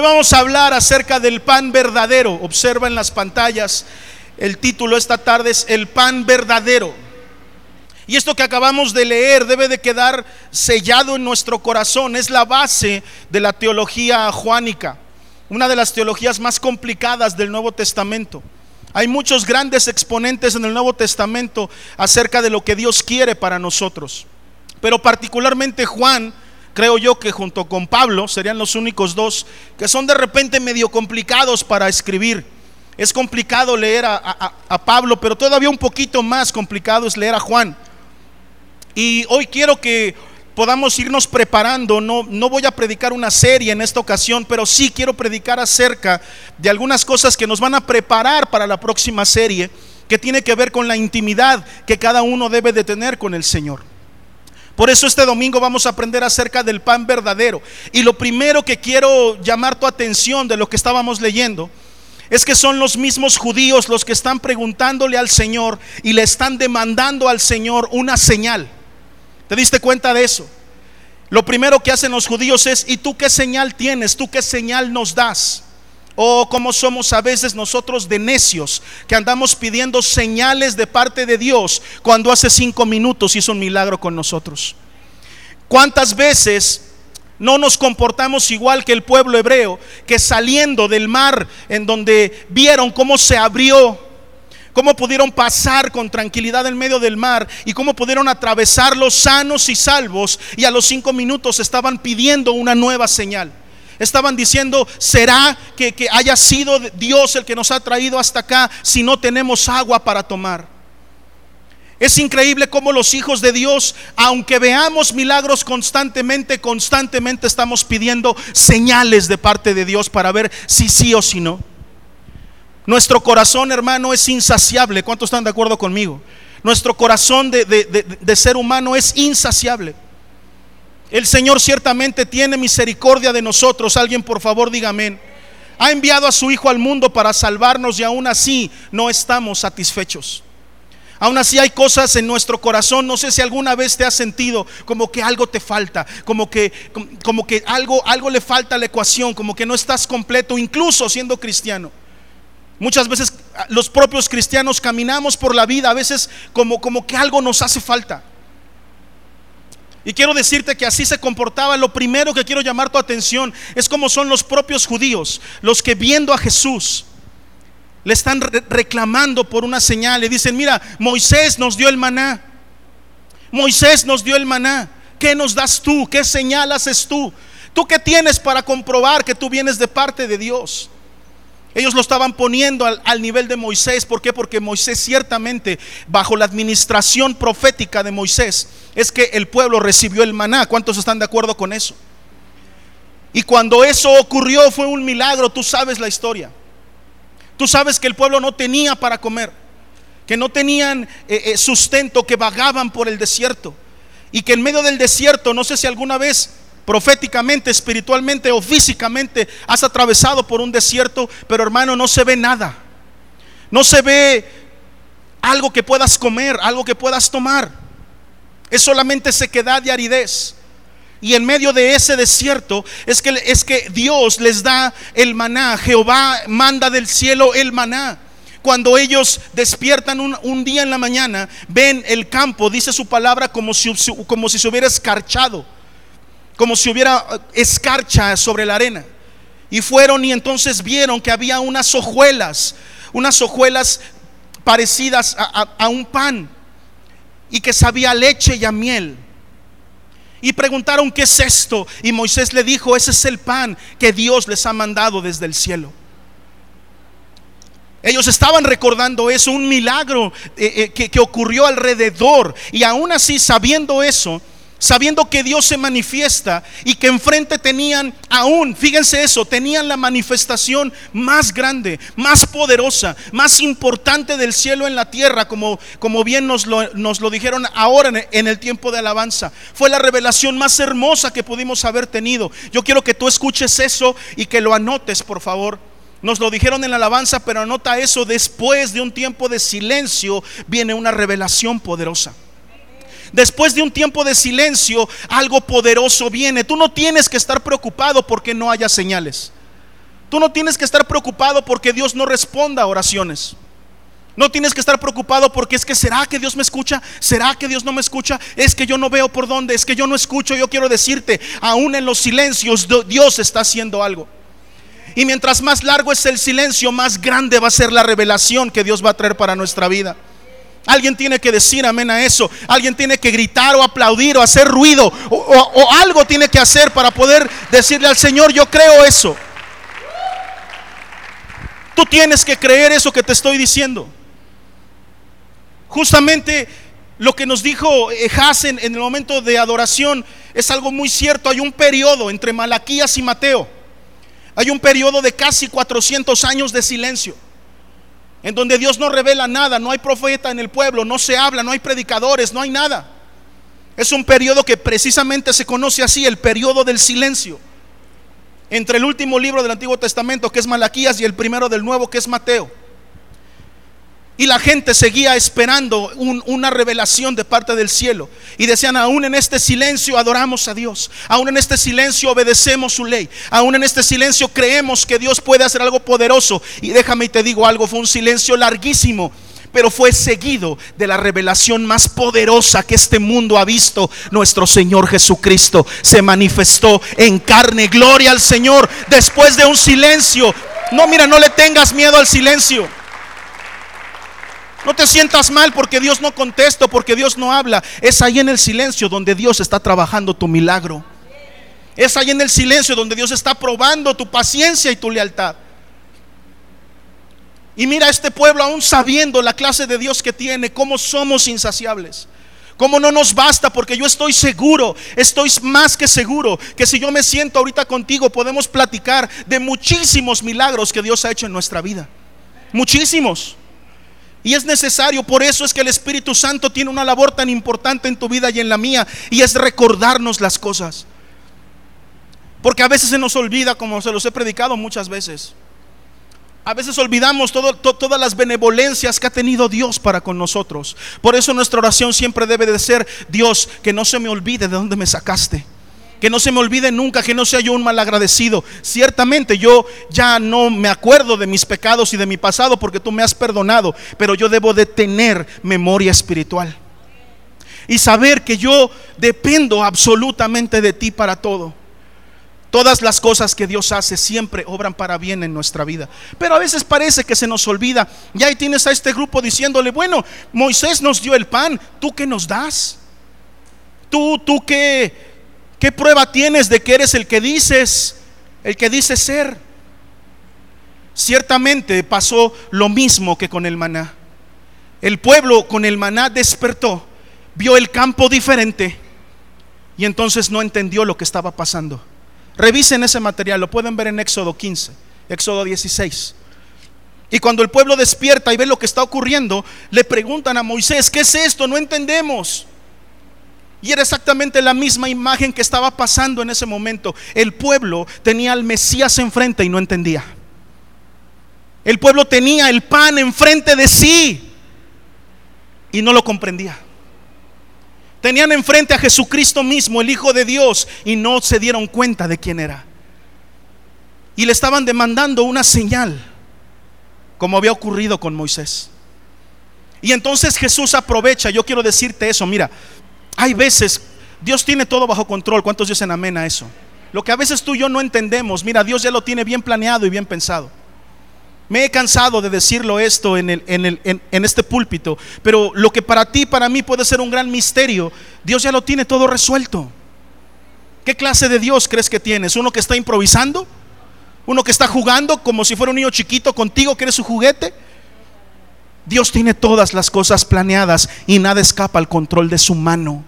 Hoy vamos a hablar acerca del pan verdadero. Observa en las pantallas, el título esta tarde es El pan verdadero. Y esto que acabamos de leer debe de quedar sellado en nuestro corazón. Es la base de la teología juánica, una de las teologías más complicadas del Nuevo Testamento. Hay muchos grandes exponentes en el Nuevo Testamento acerca de lo que Dios quiere para nosotros. Pero particularmente Juan creo yo que junto con Pablo serían los únicos dos que son de repente medio complicados para escribir. Es complicado leer a, Pablo, pero todavía un poquito más complicado es leer a Juan. Y hoy quiero que podamos irnos preparando. No, no voy a predicar una serie en esta ocasión, pero sí quiero predicar acerca de algunas cosas que nos van a preparar para la próxima serie, que tiene que ver con la intimidad que cada uno debe de tener con el Señor. Por eso este domingo vamos a aprender acerca del pan verdadero. Y lo primero que quiero llamar tu atención de lo que estábamos leyendo es que son los mismos judíos los que están preguntándole al Señor y le están demandando al Señor una señal. ¿Te diste cuenta de eso? Lo primero que hacen los judíos es, ¿y tú qué señal tienes? ¿Tú qué señal nos das? O como somos a veces nosotros de necios, que andamos pidiendo señales de parte de Dios cuando hace cinco minutos hizo un milagro con nosotros. ¿Cuántas veces no nos comportamos igual que el pueblo hebreo, que saliendo del mar en donde vieron cómo se abrió, cómo pudieron pasar con tranquilidad en medio del mar y cómo pudieron atravesarlos sanos y salvos y a los cinco minutos estaban pidiendo una nueva señal? Estaban diciendo, ¿será que, haya sido Dios el que nos ha traído hasta acá si no tenemos agua para tomar? Es increíble cómo los hijos de Dios, aunque veamos milagros constantemente, constantemente estamos pidiendo señales de parte de Dios para ver si sí o si no. Nuestro corazón, hermano, es insaciable. ¿Cuántos están de acuerdo conmigo? Nuestro corazón de ser humano es insaciable. El Señor ciertamente tiene misericordia de nosotros. Alguien por favor diga amén. Ha enviado a su Hijo al mundo para salvarnos y aún así no estamos satisfechos. Aún así hay cosas en nuestro corazón, no sé si alguna vez te has sentido como que algo te falta, como que, como que algo, algo le falta a la ecuación, como que no estás completo, incluso siendo cristiano. Muchas veces ah, los propios cristianos caminamos por la vida, a veces como, como que algo nos hace falta. Y quiero decirte que así se comportaba. Lo primero que quiero llamar tu atención es como son los propios judíos, los que viendo a Jesús le están reclamando por una señal. Le dicen, mira, Moisés nos dio el maná. Moisés nos dio el maná. ¿Qué nos das tú? ¿Qué señal haces tú? ¿Tú qué tienes para comprobar que tú vienes de parte de Dios? Ellos lo estaban poniendo al, nivel de Moisés. ¿Por qué? Porque Moisés ciertamente, bajo la administración profética de Moisés, es que el pueblo recibió el maná. ¿Cuántos están de acuerdo con eso? Y cuando eso ocurrió fue un milagro. Tú sabes la historia. Tú sabes que el pueblo no tenía para comer, que no tenían eh, eh, sustento, que vagaban por el desierto. Y que en medio del desierto, no sé si alguna vez proféticamente, espiritualmente o físicamente has atravesado por un desierto, pero hermano, no se ve nada. No se ve algo que puedas comer, algo que puedas tomar. Es solamente sequedad y aridez. Y en medio de ese desierto es que, es que Dios les da el maná. Jehová manda del cielo el maná. Cuando ellos despiertan un, día en la mañana, ven el campo, dice su palabra, como si, como si se hubiera escarchado como si hubiera eh, escarcha sobre la arena. Y fueron y entonces vieron que había unas hojuelas, unas hojuelas parecidas a, un pan y que sabía leche y a miel. Y preguntaron, ¿qué es esto? Y Moisés le dijo, ese es el pan que Dios les ha mandado desde el cielo. Ellos estaban recordando eso, un milagro eh, eh, que, que ocurrió alrededor. Y aún así, sabiendo eso, sabiendo que Dios se manifiesta y que enfrente tenían aún, fíjense eso, tenían la manifestación más grande, más poderosa, más importante del cielo en la tierra, como, como bien nos lo, nos lo dijeron ahora en el tiempo de alabanza. Fue la revelación más hermosa que pudimos haber tenido. Yo quiero que tú escuches eso y que lo anotes, por favor. Nos lo dijeron en la alabanza, pero anota eso, después de un tiempo de silencio viene una revelación poderosa. Después de un tiempo de silencio, algo poderoso viene. Tú no tienes que estar preocupado porque no haya señales. Tú no tienes que estar preocupado porque Dios no responda a oraciones. No tienes que estar preocupado porque es que será que Dios me escucha, será que Dios no me escucha, es que yo no veo por dónde, es que yo no escucho. Yo quiero decirte, aún en los silencios Dios está haciendo algo. Y mientras más largo es el silencio, más grande va a ser la revelación que Dios va a traer para nuestra vida. Alguien tiene que decir amén a eso. Alguien tiene que gritar o aplaudir o hacer ruido o, algo tiene que hacer para poder decirle al Señor, yo creo eso. Tú tienes que creer eso que te estoy diciendo. Justamente lo que nos dijo Hasen en el momento de adoración es algo muy cierto. Hay un periodo entre Malaquías y Mateo. Hay un periodo de casi 400 años de silencio. En donde Dios no revela nada, no hay profeta en el pueblo, no se habla, no hay predicadores, no hay nada. Es un periodo que precisamente se conoce así, el periodo del silencio. Entre el último libro del Antiguo Testamento, que es Malaquías, y el primero del Nuevo, que es Mateo. Y la gente seguía esperando una revelación de parte del cielo. Y decían, aún en este silencio adoramos a Dios. Aún en este silencio obedecemos su ley. Aún en este silencio creemos que Dios puede hacer algo poderoso. Y déjame y te digo algo, fue un silencio larguísimo. Pero fue seguido de la revelación más poderosa que este mundo ha visto. Nuestro Señor Jesucristo se manifestó en carne. Gloria al Señor después de un silencio. No, mira, no le tengas miedo al silencio. No te sientas mal porque Dios no contesta, porque Dios no habla. Es ahí en el silencio donde Dios está trabajando tu milagro. Es ahí en el silencio donde Dios está probando tu paciencia y tu lealtad. Y mira este pueblo aún sabiendo la clase de Dios que tiene, cómo somos insaciables. Cómo no nos basta, porque yo estoy seguro, estoy más que seguro que si yo me siento ahorita contigo podemos platicar de muchísimos milagros que Dios ha hecho en nuestra vida. Muchísimos. Y es necesario, por eso es que el Espíritu Santo tiene una labor tan importante en tu vida y en la mía, y es recordarnos las cosas. Porque a veces se nos olvida, como se los he predicado muchas veces. A veces olvidamos todas las benevolencias que ha tenido Dios para con nosotros. Por eso nuestra oración siempre debe de ser, Dios, que no se me olvide de dónde me sacaste que no se me olvide nunca, que no sea yo un mal agradecido. Ciertamente yo ya no me acuerdo de mis pecados y de mi pasado porque tú me has perdonado, pero yo debo de tener memoria espiritual. Y saber que yo dependo absolutamente de ti para todo. Todas las cosas que Dios hace siempre obran para bien en nuestra vida. Pero a veces parece que se nos olvida. Y ahí tienes a este grupo diciéndole, bueno, Moisés nos dio el pan, ¿tú qué nos das? Tú, tú qué, ¿Qué prueba tienes de que eres el que dices, el que dices ser? Ciertamente pasó lo mismo que con el maná. El pueblo con el maná despertó, vio el campo diferente y entonces no entendió lo que estaba pasando. Revisen ese material, lo pueden ver en Éxodo 15, Éxodo 16. Y cuando el pueblo despierta y ve lo que está ocurriendo, le preguntan a Moisés, ¿qué es esto? No entendemos. Y era exactamente la misma imagen que estaba pasando en ese momento. El pueblo tenía al Mesías enfrente y no entendía. El pueblo tenía el pan enfrente de sí y no lo comprendía. Tenían enfrente a Jesucristo mismo, el Hijo de Dios, y no se dieron cuenta de quién era. Y le estaban demandando una señal, como había ocurrido con Moisés. Y entonces Jesús aprovecha, yo quiero decirte eso, mira, hay veces, Dios tiene todo bajo control. ¿Cuántos dicen amén a eso? Lo que a veces tú y yo no entendemos, mira, Dios ya lo tiene bien planeado y bien pensado. Me he cansado de decirlo esto en, el, en, el, en, este púlpito, pero lo que para ti, para mí puede ser un gran misterio, Dios ya lo tiene todo resuelto. ¿Qué clase de Dios crees que tienes? ¿Uno que está improvisando? ¿Uno que está jugando como si fuera un niño chiquito contigo que eres su juguete? Dios tiene todas las cosas planeadas y nada escapa al control de su mano.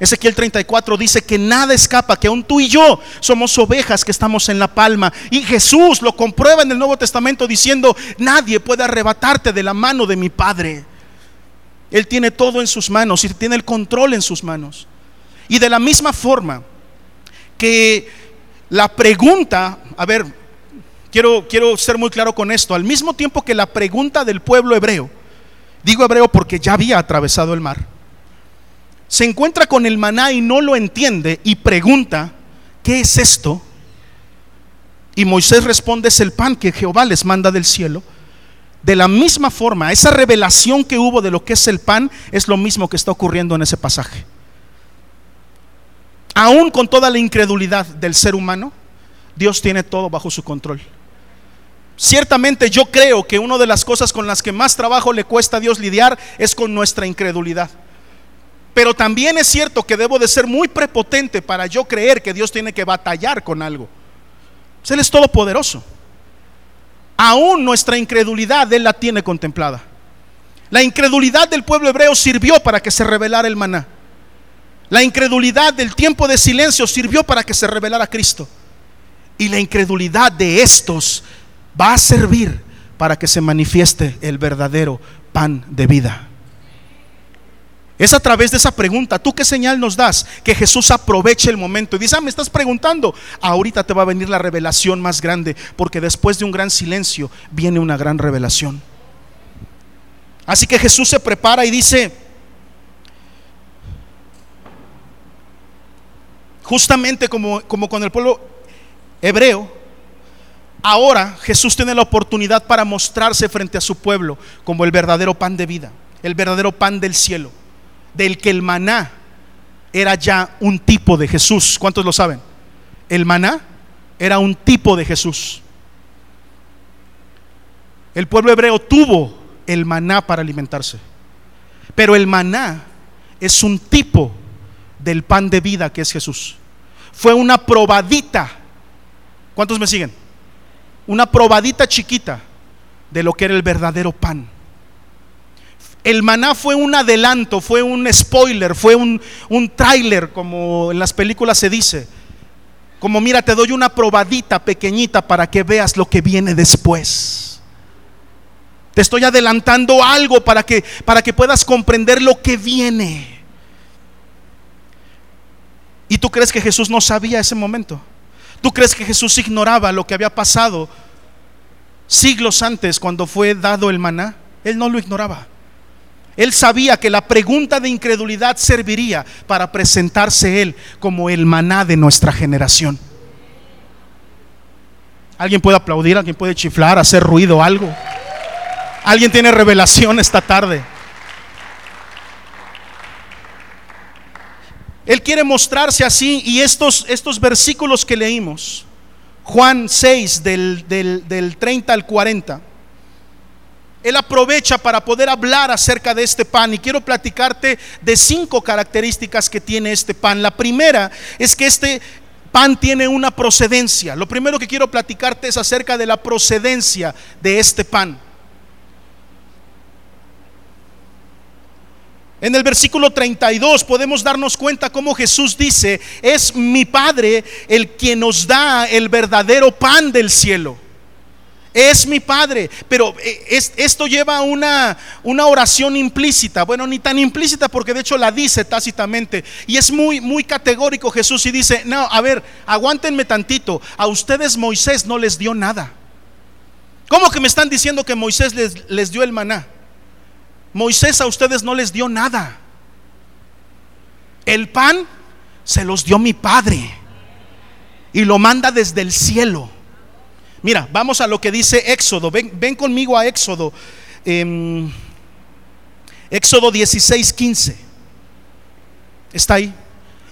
Ezequiel 34 dice que nada escapa, que aún tú y yo somos ovejas que estamos en la palma. Y Jesús lo comprueba en el Nuevo Testamento diciendo, nadie puede arrebatarte de la mano de mi Padre. Él tiene todo en sus manos y tiene el control en sus manos. Y de la misma forma que la pregunta, a ver, quiero, quiero ser muy claro con esto, al mismo tiempo que la pregunta del pueblo hebreo, digo hebreo porque ya había atravesado el mar, se encuentra con el maná y no lo entiende y pregunta, ¿qué es esto? Y Moisés responde, es el pan que Jehová les manda del cielo. De la misma forma, esa revelación que hubo de lo que es el pan es lo mismo que está ocurriendo en ese pasaje. Aún con toda la incredulidad del ser humano, Dios tiene todo bajo su control. Ciertamente yo creo que una de las cosas con las que más trabajo le cuesta a Dios lidiar es con nuestra incredulidad. Pero también es cierto que debo de ser muy prepotente para yo creer que Dios tiene que batallar con algo. Pues él es todopoderoso. Aún nuestra incredulidad Él la tiene contemplada. La incredulidad del pueblo hebreo sirvió para que se revelara el maná. La incredulidad del tiempo de silencio sirvió para que se revelara Cristo. Y la incredulidad de estos va a servir para que se manifieste el verdadero pan de vida. Es a través de esa pregunta, ¿tú qué señal nos das? Que Jesús aproveche el momento y dice, ah, me estás preguntando, ahorita te va a venir la revelación más grande, porque después de un gran silencio viene una gran revelación. Así que Jesús se prepara y dice, justamente como, como con el pueblo hebreo, ahora Jesús tiene la oportunidad para mostrarse frente a su pueblo como el verdadero pan de vida, el verdadero pan del cielo del que el maná era ya un tipo de Jesús. ¿Cuántos lo saben? El maná era un tipo de Jesús. El pueblo hebreo tuvo el maná para alimentarse. Pero el maná es un tipo del pan de vida que es Jesús. Fue una probadita. ¿Cuántos me siguen? Una probadita chiquita de lo que era el verdadero pan. El maná fue un adelanto, fue un spoiler, fue un, un tráiler, como en las películas se dice. Como mira, te doy una probadita pequeñita para que veas lo que viene después. Te estoy adelantando algo para que, para que puedas comprender lo que viene. ¿Y tú crees que Jesús no sabía ese momento? ¿Tú crees que Jesús ignoraba lo que había pasado siglos antes cuando fue dado el maná? Él no lo ignoraba. Él sabía que la pregunta de incredulidad serviría para presentarse Él como el maná de nuestra generación. ¿Alguien puede aplaudir? ¿Alguien puede chiflar, hacer ruido, algo? ¿Alguien tiene revelación esta tarde? Él quiere mostrarse así y estos, estos versículos que leímos, Juan 6 del, del, del 30 al 40, él aprovecha para poder hablar acerca de este pan y quiero platicarte de cinco características que tiene este pan. La primera es que este pan tiene una procedencia. Lo primero que quiero platicarte es acerca de la procedencia de este pan. En el versículo 32 podemos darnos cuenta cómo Jesús dice, es mi Padre el quien nos da el verdadero pan del cielo es mi Padre. Pero eh, esto lleva una, una oración implícita. Bueno, ni tan implícita porque de hecho la dice tácitamente. Y es muy, muy categórico Jesús y dice, no, a ver, aguántenme tantito. A ustedes Moisés no les dio nada. ¿Cómo que me están diciendo que Moisés les, les dio el maná? Moisés a ustedes no les dio nada. El pan se los dio mi Padre. Y lo manda desde el cielo. Mira, vamos a lo que dice Éxodo. Ven, conmigo a Éxodo. Em, Éxodo 16, 15. Está ahí.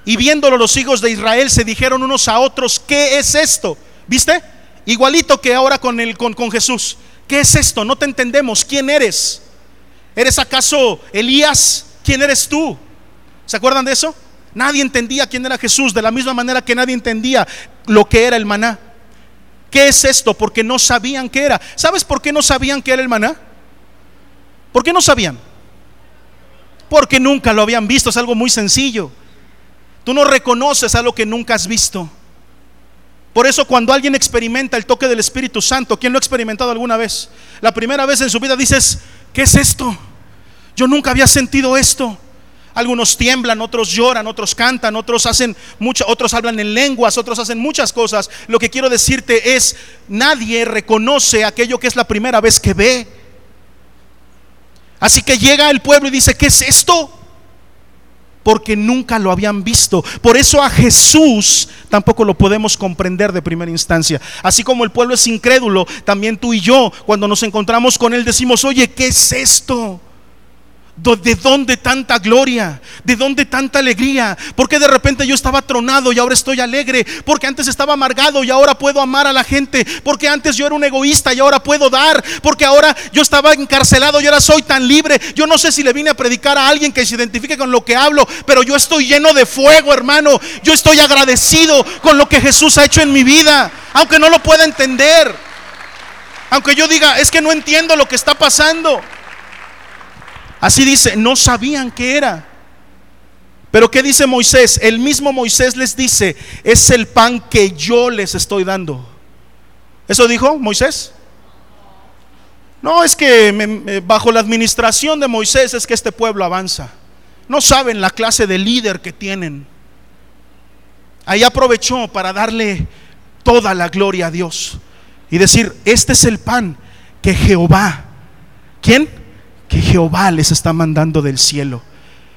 Y viéndolo los hijos de Israel se dijeron unos a otros, ¿qué es esto? ¿Viste? Igualito que ahora con, el, con, con Jesús. ¿Qué es esto? No te entendemos. ¿Quién eres? ¿Eres acaso Elías? ¿Quién eres tú? ¿Se acuerdan de eso? Nadie entendía quién era Jesús, de la misma manera que nadie entendía lo que era el maná. ¿Qué es esto? Porque no sabían qué era. ¿Sabes por qué no sabían qué era el maná? ¿Por qué no sabían? Porque nunca lo habían visto. Es algo muy sencillo. Tú no reconoces algo que nunca has visto. Por eso cuando alguien experimenta el toque del Espíritu Santo, ¿quién lo ha experimentado alguna vez? La primera vez en su vida dices, ¿qué es esto? Yo nunca había sentido esto. Algunos tiemblan, otros lloran, otros cantan, otros hacen muchas, otros hablan en lenguas, otros hacen muchas cosas. Lo que quiero decirte es, nadie reconoce aquello que es la primera vez que ve. Así que llega el pueblo y dice, ¿qué es esto? Porque nunca lo habían visto. Por eso a Jesús tampoco lo podemos comprender de primera instancia. Así como el pueblo es incrédulo, también tú y yo, cuando nos encontramos con Él, decimos, oye, ¿qué es esto? ¿De dónde tanta gloria? ¿De dónde tanta alegría? Porque de repente yo estaba tronado y ahora estoy alegre? Porque antes estaba amargado y ahora puedo amar a la gente? Porque antes yo era un egoísta y ahora puedo dar? Porque ahora yo estaba encarcelado y ahora soy tan libre? Yo no sé si le vine a predicar a alguien que se identifique con lo que hablo, pero yo estoy lleno de fuego, hermano. Yo estoy agradecido con lo que Jesús ha hecho en mi vida, aunque no lo pueda entender. Aunque yo diga, es que no entiendo lo que está pasando. Así dice, no sabían qué era. Pero ¿qué dice Moisés? El mismo Moisés les dice, es el pan que yo les estoy dando. ¿Eso dijo Moisés? No, es que bajo la administración de Moisés es que este pueblo avanza. No saben la clase de líder que tienen. Ahí aprovechó para darle toda la gloria a Dios y decir, este es el pan que Jehová, ¿quién? Que Jehová les está mandando del cielo.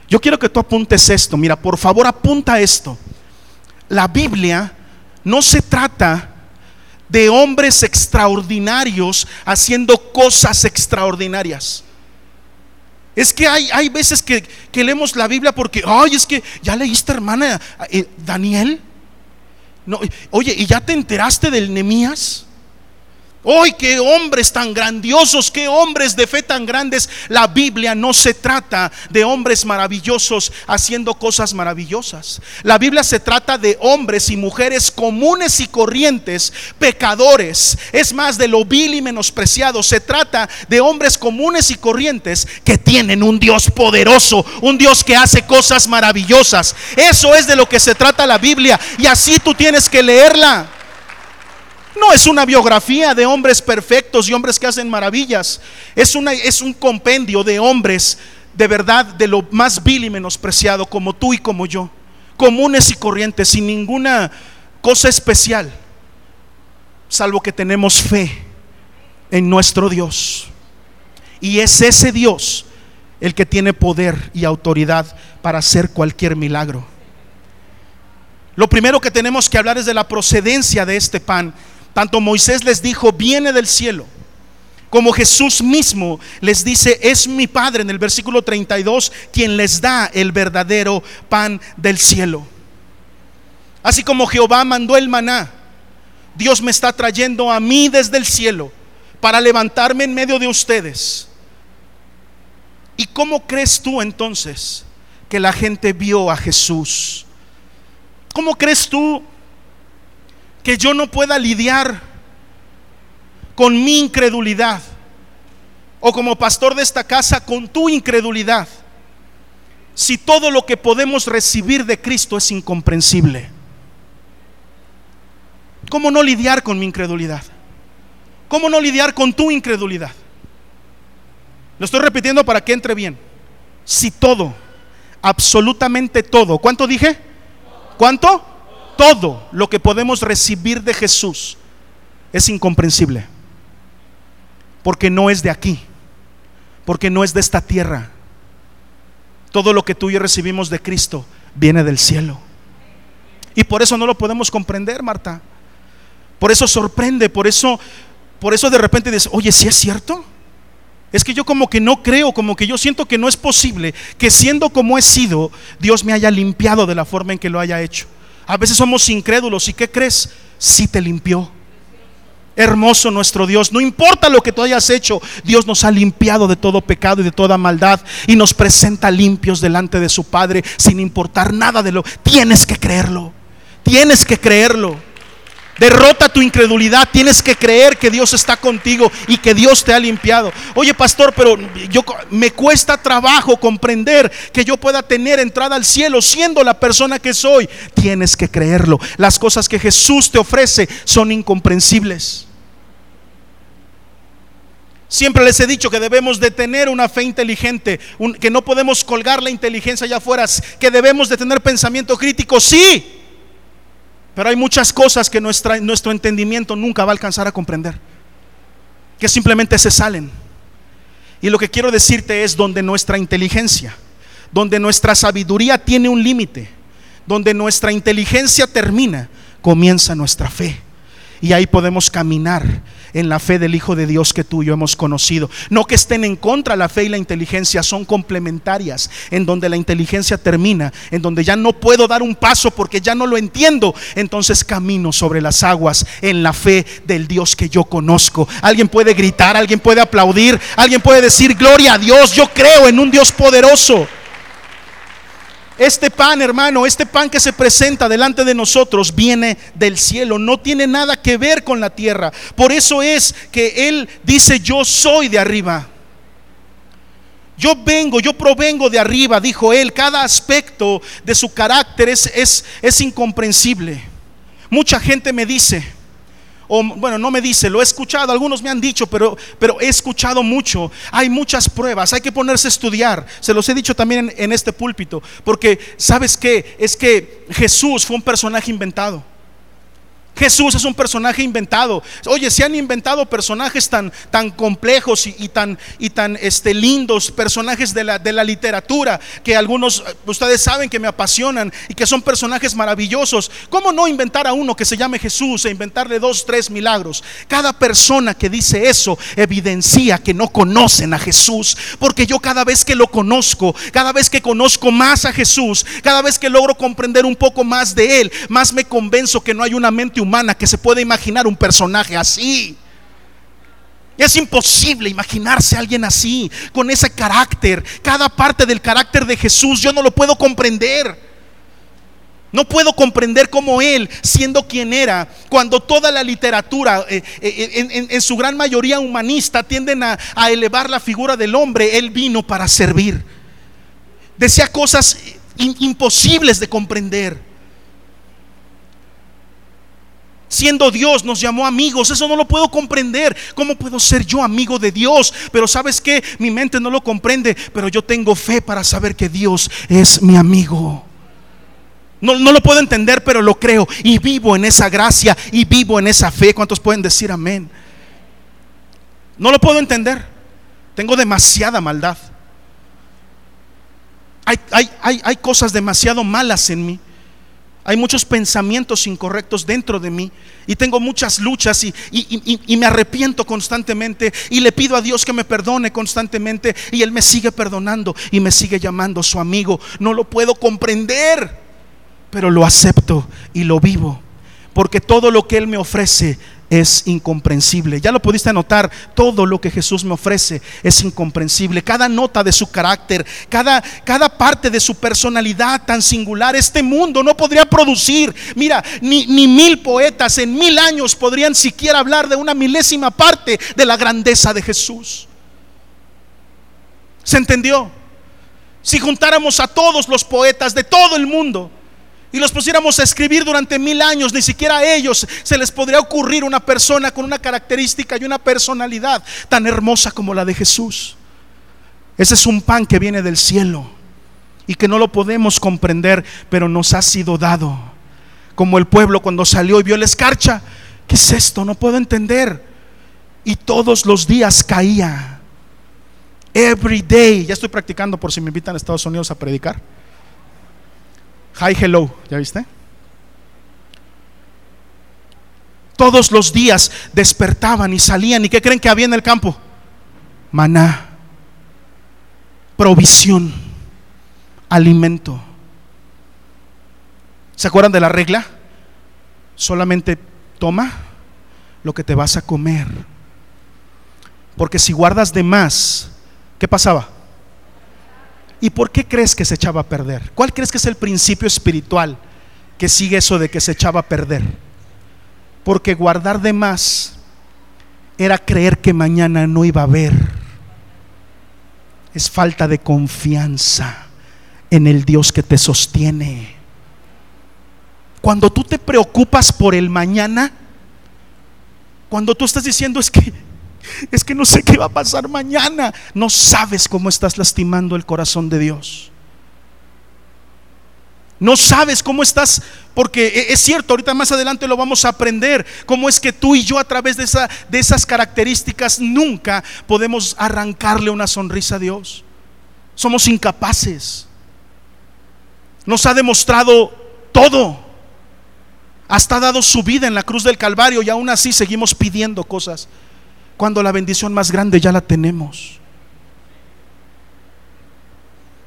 Yo quiero que tú apuntes esto. Mira, por favor, apunta esto. La Biblia no se trata de hombres extraordinarios haciendo cosas extraordinarias. Es que hay, hay veces que, leemos la Biblia porque, ay, es que ya leíste, hermana, eh, Daniel. No, oye, ¿y ya te enteraste del Nemías? Hoy, qué hombres tan grandiosos, qué hombres de fe tan grandes. La Biblia no se trata de hombres maravillosos haciendo cosas maravillosas. La Biblia se trata de hombres y mujeres comunes y corrientes, pecadores. Es más de lo vil y menospreciado. Se trata de hombres comunes y corrientes que tienen un Dios poderoso, un Dios que hace cosas maravillosas. Eso es de lo que se trata la Biblia. Y así tú tienes que leerla. No es una biografía de hombres perfectos y hombres que hacen maravillas. Es, una, es un compendio de hombres de verdad de lo más vil y menospreciado como tú y como yo. Comunes y corrientes, sin ninguna cosa especial. Salvo que tenemos fe en nuestro Dios. Y es ese Dios el que tiene poder y autoridad para hacer cualquier milagro. Lo primero que tenemos que hablar es de la procedencia de este pan tanto Moisés les dijo, viene del cielo, como Jesús mismo les dice, es mi Padre en el versículo 32 quien les da el verdadero pan del cielo. Así como Jehová mandó el maná, Dios me está trayendo a mí desde el cielo para levantarme en medio de ustedes. ¿Y cómo crees tú entonces que la gente vio a Jesús? ¿Cómo crees tú que yo no pueda lidiar con mi incredulidad o como pastor de esta casa con tu incredulidad si todo lo que podemos recibir de Cristo es incomprensible? ¿Cómo no lidiar con mi incredulidad? ¿Cómo no lidiar con tu incredulidad? Lo estoy repitiendo para que entre bien. Si todo, absolutamente todo, ¿cuánto dije? ¿Cuánto? Todo lo que podemos recibir de Jesús es incomprensible. Porque no es de aquí, porque no es de esta tierra. Todo lo que tú y yo recibimos de Cristo viene del cielo. Y por eso no lo podemos comprender, Marta. Por eso sorprende, por eso, por eso de repente dices, oye, si es cierto? Es que yo como que no creo, como que yo siento que no es posible que siendo como he sido, Dios me haya limpiado de la forma en que lo haya hecho. A veces somos incrédulos. ¿Y qué crees? Si te limpió. Hermoso nuestro Dios. No importa lo que tú hayas hecho, Dios nos ha limpiado de todo pecado y de toda maldad y nos presenta limpios delante de su Padre sin importar nada de lo. Tienes que creerlo. Tienes que creerlo. Derrota tu incredulidad. Tienes que creer que Dios está contigo y que Dios te ha limpiado. Oye, pastor, pero yo me cuesta trabajo comprender que yo pueda tener entrada al cielo siendo la persona que soy. Tienes que creerlo. Las cosas que Jesús te ofrece son incomprensibles. Siempre les he dicho que debemos de tener una fe inteligente, que no podemos colgar la inteligencia allá afuera, que debemos de tener pensamiento crítico, sí, pero hay muchas cosas que nuestro entendimiento nunca va a alcanzar a comprender, que simplemente se salen. Y lo que quiero decirte es donde nuestra inteligencia, donde nuestra sabiduría tiene un límite, donde nuestra inteligencia termina, comienza nuestra fe. Y ahí podemos caminar en la fe del Hijo de Dios que tú y yo hemos conocido. No que estén en contra la fe y la inteligencia, son complementarias, en donde la inteligencia termina, en donde ya no puedo dar un paso porque ya no lo entiendo, entonces camino sobre las aguas en la fe del Dios que yo conozco. Alguien puede gritar, alguien puede aplaudir, alguien puede decir, gloria a Dios, yo creo en un Dios poderoso. Este pan, hermano, este pan que se presenta delante de nosotros viene del cielo, no tiene nada que ver con la tierra. Por eso es que Él dice, yo soy de arriba. Yo vengo, yo provengo de arriba, dijo Él. Cada aspecto de su carácter es, es, es incomprensible. Mucha gente me dice, o bueno, no me dice, lo he escuchado, algunos me han dicho, pero, pero he escuchado mucho. Hay muchas pruebas, hay que ponerse a estudiar. Se los he dicho también en, en este púlpito, porque ¿sabes qué? Es que Jesús fue un personaje inventado. Jesús es un personaje inventado. Oye, se han inventado personajes tan, tan complejos y, tan, y tan este, lindos, personajes de la, de la literatura, que algunos, eh, ustedes saben que me apasionan y que son personajes maravillosos. ¿Cómo no inventar a uno que se llame Jesús e inventarle dos, tres milagros? Cada persona que dice eso evidencia que no conocen a Jesús, porque yo cada vez que lo conozco, cada vez que conozco más a Jesús, cada vez que logro comprender un poco más de Él, más me convenzo que no hay una mente humana que se puede imaginar un personaje así. Es imposible imaginarse a alguien así, con ese carácter. Cada parte del carácter de Jesús yo no lo puedo comprender. No puedo comprender cómo Él, siendo quien era, cuando toda la literatura, eh, eh, en, su gran mayoría humanista, tienden a, a elevar la figura del hombre, Él vino para servir. Decía cosas imposibles de comprender. Siendo Dios nos llamó amigos, eso no lo puedo comprender. ¿Cómo puedo ser yo amigo de Dios? Pero sabes que mi mente no lo comprende, pero yo tengo fe para saber que Dios es mi amigo. No, no, lo puedo entender, pero lo creo. Y vivo en esa gracia y vivo en esa fe. ¿Cuántos pueden decir amén? No lo puedo entender. Tengo demasiada maldad. Hay, hay, hay, hay cosas demasiado malas en mí. Hay muchos pensamientos incorrectos dentro de mí y tengo muchas luchas y, me arrepiento constantemente y le pido a Dios que me perdone constantemente y Él me sigue perdonando y me sigue llamando su amigo. No lo puedo comprender, pero lo acepto y lo vivo porque todo lo que Él me ofrece es incomprensible. Ya lo pudiste notar, todo lo que Jesús me ofrece es incomprensible. Cada nota de su carácter, cada, cada parte de su personalidad tan singular, este mundo no podría producir. Mira, ni, ni mil poetas en mil años podrían siquiera hablar de una milésima parte de la grandeza de Jesús. ¿Se entendió? Si juntáramos a todos los poetas de todo el mundo, y los pusiéramos a escribir durante mil años, ni siquiera a ellos se les podría ocurrir una persona con una característica y una personalidad tan hermosa como la de Jesús. Ese es un pan que viene del cielo y que no lo podemos comprender, pero nos ha sido dado. Como el pueblo cuando salió y vio la escarcha, ¿qué es esto? No puedo entender. Y todos los días caía. Every day. Ya estoy practicando por si me invitan a Estados Unidos a predicar. Hi, hello, ¿ya viste? Todos los días despertaban y salían. ¿Y qué creen que había en el campo? Maná, provisión, alimento. ¿Se acuerdan de la regla? Solamente toma lo que te vas a comer. Porque si guardas de más, ¿qué pasaba? ¿Y por qué crees que se echaba a perder? ¿Cuál crees que es el principio espiritual que sigue eso de que se echaba a perder? Porque guardar de más era creer que mañana no iba a haber. Es falta de confianza en el Dios que te sostiene. Cuando tú te preocupas por el mañana, cuando tú estás diciendo es que es que no sé qué va a pasar mañana. No sabes cómo estás lastimando el corazón de Dios. No sabes cómo estás, porque e, es cierto, ahorita más adelante lo vamos a aprender, cómo es que tú y yo a través de, esa, de esas características nunca podemos arrancarle una sonrisa a Dios. Somos incapaces. nos ha demostrado todo. Hasta dado su vida en la cruz del Calvario y aún así seguimos pidiendo cosas cuando la bendición más grande ya la tenemos.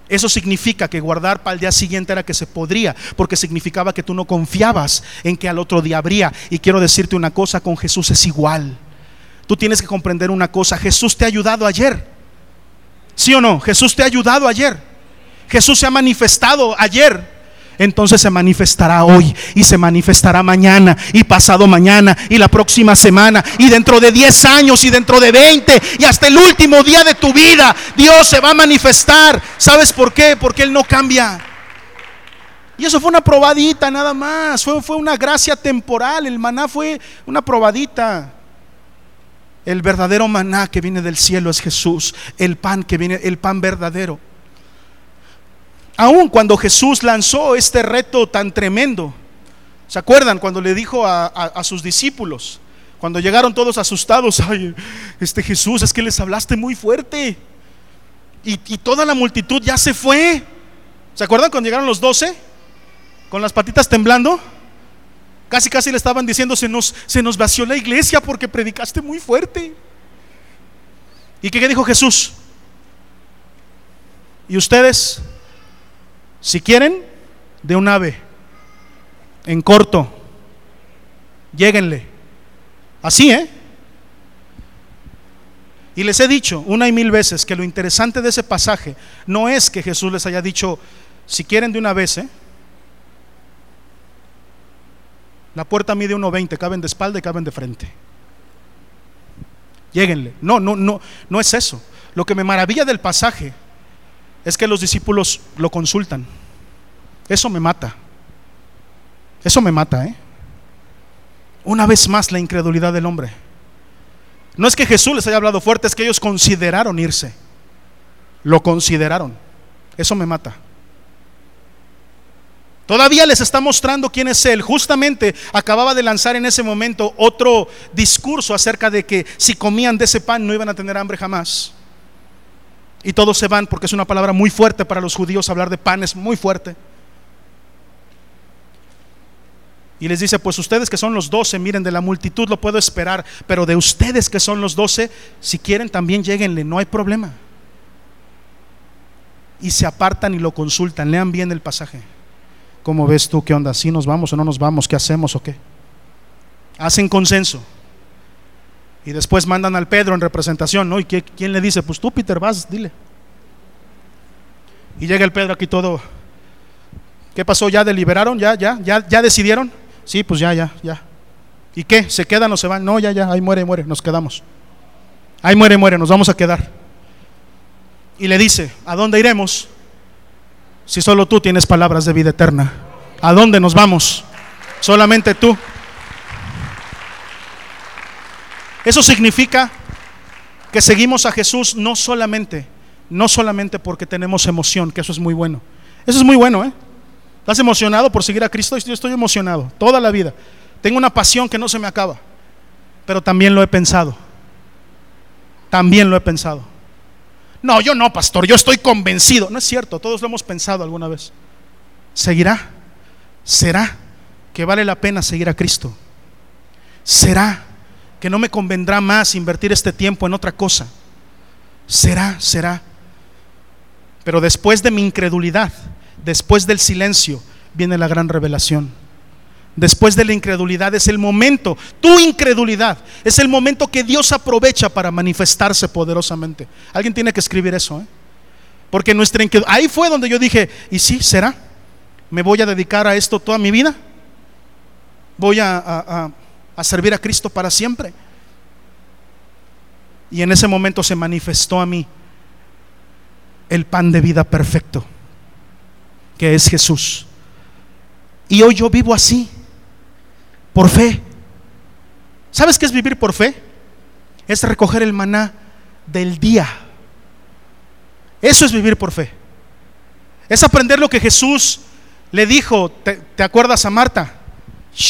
Eso significa que guardar para el día siguiente era que se podría, porque significaba que tú no confiabas en que al otro día habría. Y quiero decirte una cosa, con Jesús es igual. Tú tienes que comprender una cosa, Jesús te ha ayudado ayer. ¿Sí o no? Jesús te ha ayudado ayer. Jesús se ha manifestado ayer entonces se manifestará hoy y se manifestará mañana y pasado mañana y la próxima semana y dentro de 10 años y dentro de 20 y hasta el último día de tu vida Dios se va a manifestar. ¿Sabes por qué? Porque Él no cambia. Y eso fue una probadita nada más, fue, fue una gracia temporal, el maná fue una probadita. El verdadero maná que viene del cielo es Jesús, el pan que viene, el pan verdadero. Aún cuando Jesús lanzó este reto tan tremendo, ¿se acuerdan cuando le dijo a, sus discípulos? Cuando llegaron todos asustados, ay, este Jesús, es que les hablaste muy fuerte. Y, toda la multitud ya se fue. ¿Se acuerdan cuando llegaron los doce? Con las patitas temblando. Casi, casi le estaban diciendo, se nos, se nos vació la iglesia porque predicaste muy fuerte. ¿Y qué dijo Jesús? ¿Y ustedes? Si quieren, de un ave, en corto, lléguenle. Así, ¿eh? Y les he dicho una y mil veces que lo interesante de ese pasaje no es que Jesús les haya dicho, si quieren de una vez, ¿eh? La puerta mide 1.20, caben de espalda y caben de frente. Lléguenle. No, no, no, no es eso. Lo que me maravilla del pasaje es que los discípulos lo consultan. Eso me mata. Eso me mata, ¿eh? Una vez más la incredulidad del hombre. No es que Jesús les haya hablado fuerte, es que ellos consideraron irse. Lo consideraron. Eso me mata. Todavía les está mostrando quién es Él. Justamente acababa de lanzar en ese momento otro discurso acerca de que si comían de ese pan no iban a tener hambre jamás. Y todos se van porque es una palabra muy fuerte para los judíos. Hablar de pan es muy fuerte. Y les dice, pues ustedes que son los doce, miren, de la multitud lo puedo esperar, pero de ustedes que son los doce, si quieren también lleguenle, no hay problema. Y se apartan y lo consultan, lean bien el pasaje. ¿Cómo ves tú qué onda? ¿Si nos vamos o no nos vamos? ¿Qué hacemos o qué? Hacen consenso. Y después mandan al Pedro en representación, ¿no? ¿Y quién le dice? Pues tú, Peter, vas, dile. Y llega el Pedro aquí todo. ¿Qué pasó? ¿Ya deliberaron? ¿Ya, ya, ya, ya decidieron? Sí, pues ya, ya, ya. ¿Y qué? ¿Se quedan o se van? No, ya, ya, ahí muere, muere, nos quedamos. Ahí muere, muere, nos vamos a quedar. Y le dice, ¿a dónde iremos? Si solo tú tienes palabras de vida eterna. ¿A dónde nos vamos? Solamente tú. Eso significa que seguimos a Jesús no solamente, no solamente porque tenemos emoción, que eso es muy bueno. Eso es muy bueno, ¿eh? ¿Estás emocionado por seguir a Cristo? Yo estoy emocionado toda la vida. Tengo una pasión que no se me acaba. Pero también lo he pensado. También lo he pensado. No, yo no, pastor, yo estoy convencido. No es cierto, todos lo hemos pensado alguna vez. ¿Seguirá? ¿Será que vale la pena seguir a Cristo? ¿Será que no me convendrá más invertir este tiempo en otra cosa? ¿Será? ¿Será? Pero después de mi incredulidad, Después del silencio viene la gran revelación. Después de la incredulidad es el momento, tu incredulidad, es el momento que Dios aprovecha para manifestarse poderosamente. Alguien tiene que escribir eso, ¿eh? Porque nuestra incredulidad, ahí fue donde yo dije, ¿y sí, será? ¿Me voy a dedicar a esto toda mi vida? ¿Voy a, a servir a Cristo para siempre? Y en ese momento se manifestó a mí el pan de vida perfecto que es Jesús. Y hoy yo vivo así, por fe. ¿Sabes qué es vivir por fe? Es recoger el maná del día. Eso es vivir por fe. Es aprender lo que Jesús le dijo. ¿Te, acuerdas a Marta?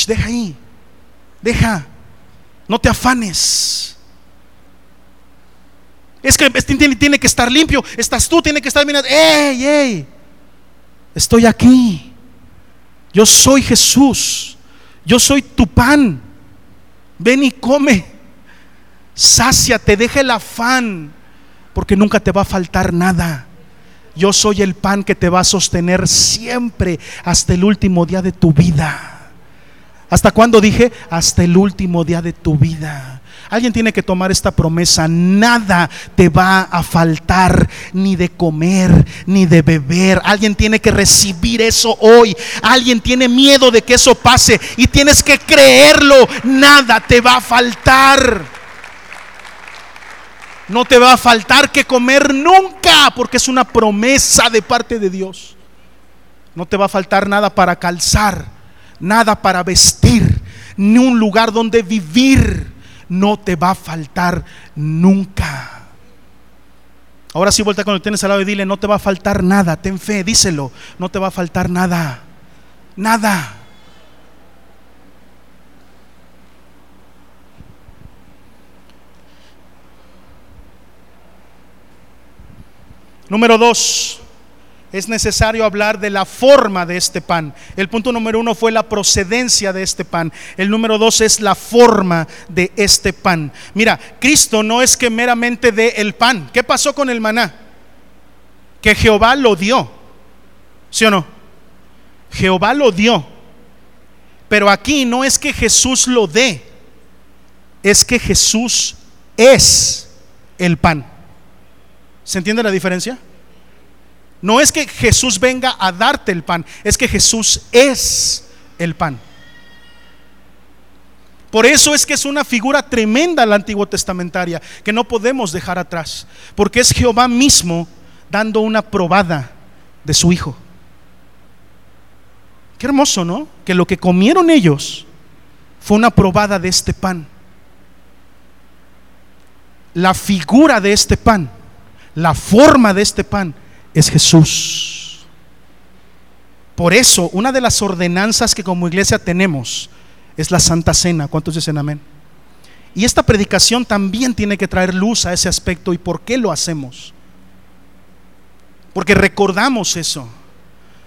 deja ahí. Deja. No te afanes. Es que tiene, tiene que estar limpio. Estás tú, tiene que estar mirando. ¡Ey, ey! estoy aquí. Yo soy Jesús. Yo soy tu pan. Ven y come. Sáciate, deja el afán, porque nunca te va a faltar nada. Yo soy el pan que te va a sostener siempre hasta el último día de tu vida. ¿Hasta cuándo dije? Hasta el último día de tu vida. Alguien tiene que tomar esta promesa. Nada te va a faltar, ni de comer, ni de beber. Alguien tiene que recibir eso hoy. Alguien tiene miedo de que eso pase y tienes que creerlo. Nada te va a faltar. No te va a faltar que comer nunca, porque es una promesa de parte de Dios. No te va a faltar nada para calzar nada para vestir, ni un lugar donde vivir. No te va a faltar nunca. Ahora sí, vuelta cuando tienes al lado y dile, no te va a faltar nada, ten fe, díselo, no te va a faltar nada, nada. Número dos, es necesario hablar de la forma de este pan. El punto número uno fue la procedencia de este pan. El número dos es la forma de este pan. Mira, Cristo no es que meramente dé el pan. ¿Qué pasó con el maná? Que Jehová lo dio. ¿Sí o no? Jehová lo dio. Pero aquí no es que Jesús lo dé, es que Jesús es el pan. ¿Se entiende la diferencia? No es que Jesús venga a darte el pan, es que Jesús es el pan. Por eso es que es una figura tremenda la Antiguo Testamentaria, que no podemos dejar atrás, porque es Jehová mismo dando una probada de su Hijo. Qué hermoso, ¿no? Que lo que comieron ellos fue una probada de este pan. La figura de este pan, la forma de este pan es Jesús. Por eso, una de las ordenanzas que como iglesia tenemos es la Santa Cena. ¿Cuántos dicen amén? Y esta predicación también tiene que traer luz a ese aspecto y por qué lo hacemos. Porque recordamos eso.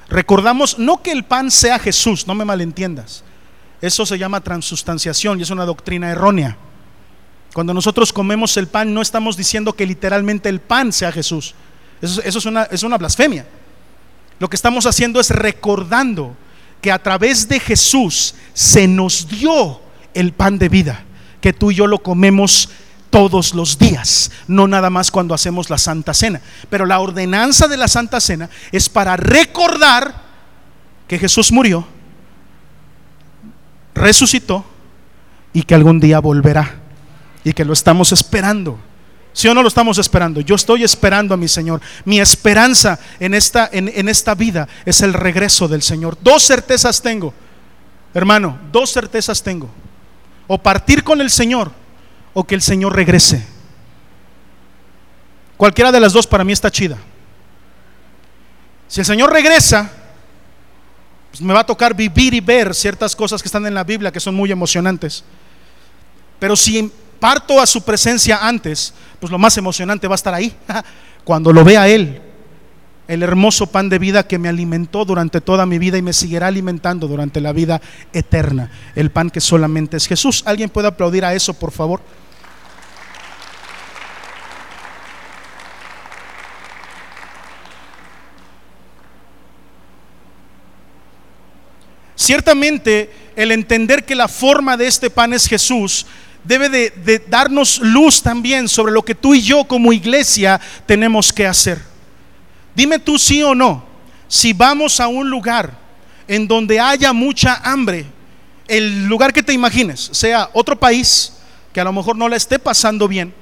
Recordamos no que el pan sea Jesús, no me malentiendas. Eso se llama transustanciación y es una doctrina errónea. Cuando nosotros comemos el pan no estamos diciendo que literalmente el pan sea Jesús. Eso, es, una, es una blasfemia. Lo que estamos haciendo es recordando que a través de Jesús se nos dio el pan de vida, que tú y yo lo comemos todos los días, no nada más cuando hacemos la Santa Cena. Pero la ordenanza de la Santa Cena es para recordar que Jesús murió, resucitó y que algún día volverá y que lo estamos esperando. Si o no lo estamos esperando? Yo estoy esperando a mi Señor. Mi esperanza en esta, en, esta vida es el regreso del Señor. Dos certezas tengo, hermano, dos certezas tengo. O partir con el Señor o que el Señor regrese. Cualquiera de las dos para mí está chida. Si el Señor regresa, pues me va a tocar vivir y ver ciertas cosas que están en la Biblia que son muy emocionantes. Pero si parto a su presencia antes, pues lo más emocionante va a estar ahí, cuando lo vea Él, el hermoso pan de vida que me alimentó durante toda mi vida y me seguirá alimentando durante la vida eterna, el pan que solamente es Jesús. ¿Alguien puede aplaudir a eso, por favor? Ciertamente, el entender que la forma de este pan es Jesús debe de, darnos luz también sobre lo que tú y yo como iglesia tenemos que hacer. Dime tú sí o no, si vamos a un lugar en donde haya mucha hambre, el lugar que te imagines, sea otro país que a lo mejor no le esté pasando bien,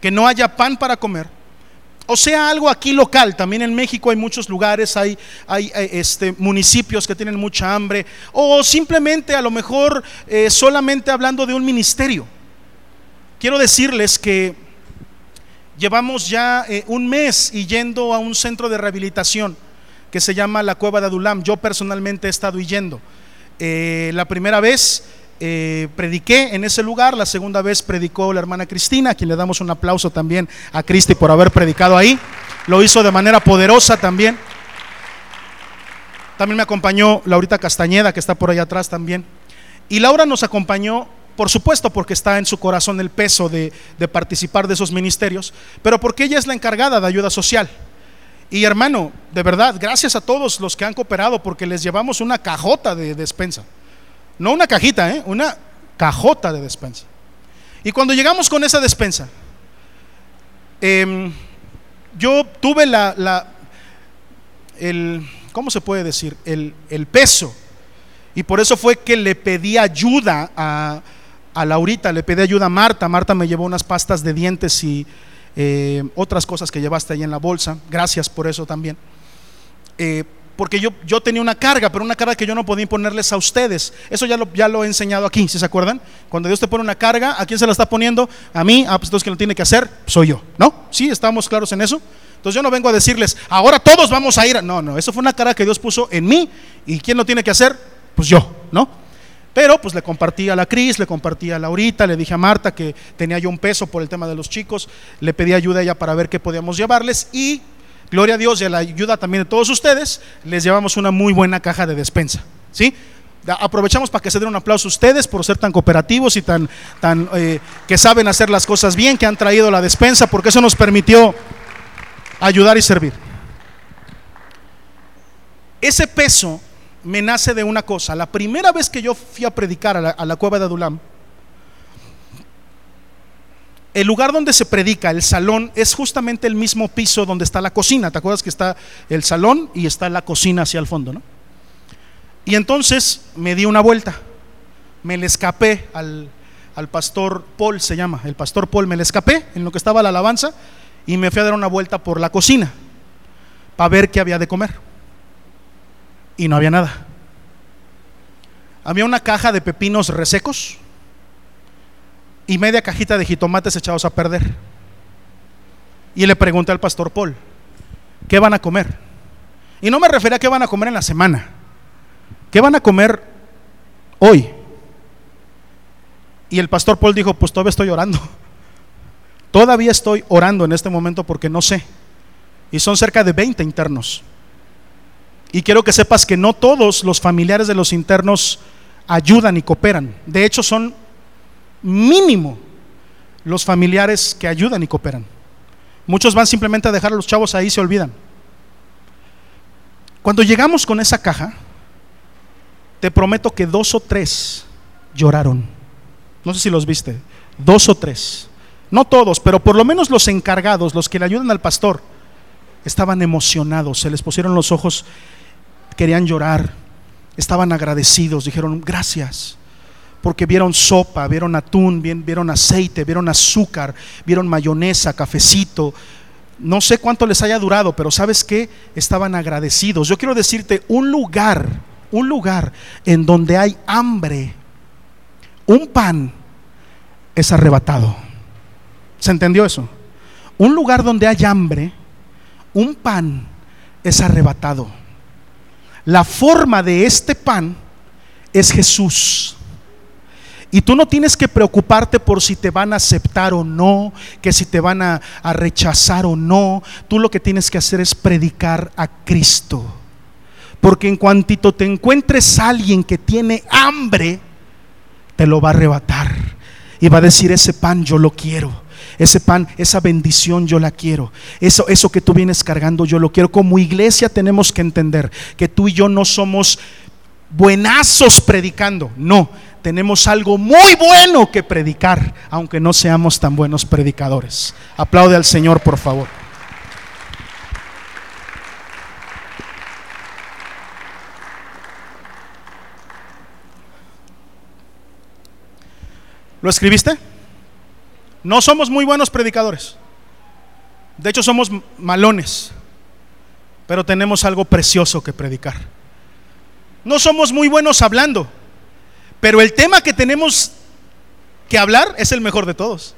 que no haya pan para comer, o sea algo aquí local, también en México hay muchos lugares, hay, hay eh, este, municipios que tienen mucha hambre, o simplemente a lo mejor eh, solamente hablando de un ministerio. Quiero decirles que llevamos ya eh, un mes y yendo a un centro de rehabilitación que se llama la Cueva de Adulam. Yo personalmente he estado yendo. la primera vez eh, prediqué en ese lugar, la segunda vez predicó la hermana Cristina, a quien le damos un aplauso también a Cristi por haber predicado ahí. Lo hizo de manera poderosa también. También me acompañó Laurita Castañeda, que está por allá atrás también. Y Laura nos acompañó, por supuesto, porque está en su corazón el peso de, participar de esos ministerios, pero porque ella es la encargada de ayuda social. Y hermano, de verdad, gracias a todos los que han cooperado, porque les llevamos una cajota de despensa. No una cajita, ¿eh? una cajota de despensa. Y cuando llegamos con esa despensa, em, yo tuve la, la, el, ¿cómo se puede decir? El, peso. Y por eso fue que le pedí ayuda a, a, Laurita, le pedí ayuda a Marta. Marta me llevó unas pastas de dientes y eh, otras cosas que llevaste ahí en la bolsa. Gracias por eso también. Eh, porque yo, yo tenía una carga, pero una carga que yo no podía imponerles a ustedes. Eso ya lo, ya lo he enseñado aquí, si se acuerdan? Cuando Dios te pone una carga, ¿a quién se la está poniendo? A mí, ah, pues entonces lo tiene que hacer, soy yo, ¿no? ¿Sí? ¿Estamos claros en eso? Entonces yo no vengo a decirles, ahora todos vamos a ir. No, no, eso fue una cara que Dios puso en mí. ¿Y quién lo tiene que hacer? Pues yo, ¿no? Pero pues le compartí a la Cris, le compartí a Laurita, le dije a Marta que tenía yo un peso por el tema de los chicos, le pedí ayuda a ella para ver qué podíamos llevarles y gloria a Dios y a la ayuda también de todos ustedes, les llevamos una muy buena caja de despensa, ¿sí? Aprovechamos para que se den un aplauso a ustedes por ser tan cooperativos y tan, tan eh, que saben hacer las cosas bien, que han traído la despensa, porque eso nos permitió ayudar y servir. Ese peso me nace de una cosa. La primera vez que yo fui a predicar a la, cueva de Adulam, el lugar donde se predica, el salón, es justamente el mismo piso donde está la cocina. ¿Te acuerdas que está el salón y está la cocina hacia el fondo? ¿no? Y entonces me di una vuelta, me le escapé al, al pastor Paul, se llama, el pastor Paul, me le escapé en lo que estaba la alabanza y me fui a dar una vuelta por la cocina para ver qué había de comer. Y no había nada. Había una caja de pepinos resecos y media cajita de jitomates echados a perder. Y le pregunté al pastor Paul, ¿qué van a comer? Y no me refería a qué van a comer en la semana. ¿Qué van a comer hoy? Y el pastor Paul dijo, pues todavía estoy orando. Todavía estoy orando en este momento porque no sé. Y son cerca de 20 internos. Y quiero que sepas que no todos los familiares de los internos ayudan y cooperan. De hecho, son mínimo los familiares que ayudan y cooperan. Muchos van simplemente a dejar a los chavos ahí y se olvidan. Cuando llegamos con esa caja, te prometo que dos o tres lloraron. No sé si los viste. Dos o tres. No todos, pero por lo menos los encargados, los que le ayudan al pastor, estaban emocionados, se les pusieron los ojos, querían llorar, estaban agradecidos, dijeron gracias, porque vieron sopa, vieron atún, vieron aceite, vieron azúcar, vieron mayonesa, cafecito. No sé cuánto les haya durado, pero sabes que estaban agradecidos. Yo quiero decirte, un lugar, un lugar en donde hay hambre, un pan es arrebatado. ¿Se entendió eso? Un lugar donde hay hambre, un pan es arrebatado. La forma de este pan es Jesús. Y tú no tienes que preocuparte por si te van a aceptar o no, que si te van a, rechazar o no. Tú lo que tienes que hacer es predicar a Cristo. Porque en cuantito te encuentres a alguien que tiene hambre, te lo va a arrebatar. Y va a decir, ese pan yo lo quiero ese pan, esa bendición yo la quiero. Eso, eso que tú vienes cargando yo lo quiero. Como iglesia tenemos que entender que tú y yo no somos buenazos predicando. No, tenemos algo muy bueno que predicar, aunque no seamos tan buenos predicadores. Aplaude al Señor, por favor. ¿Lo escribiste? No somos muy buenos predicadores. De hecho, somos malones. Pero tenemos algo precioso que predicar. No somos muy buenos hablando. Pero el tema que tenemos que hablar es el mejor de todos.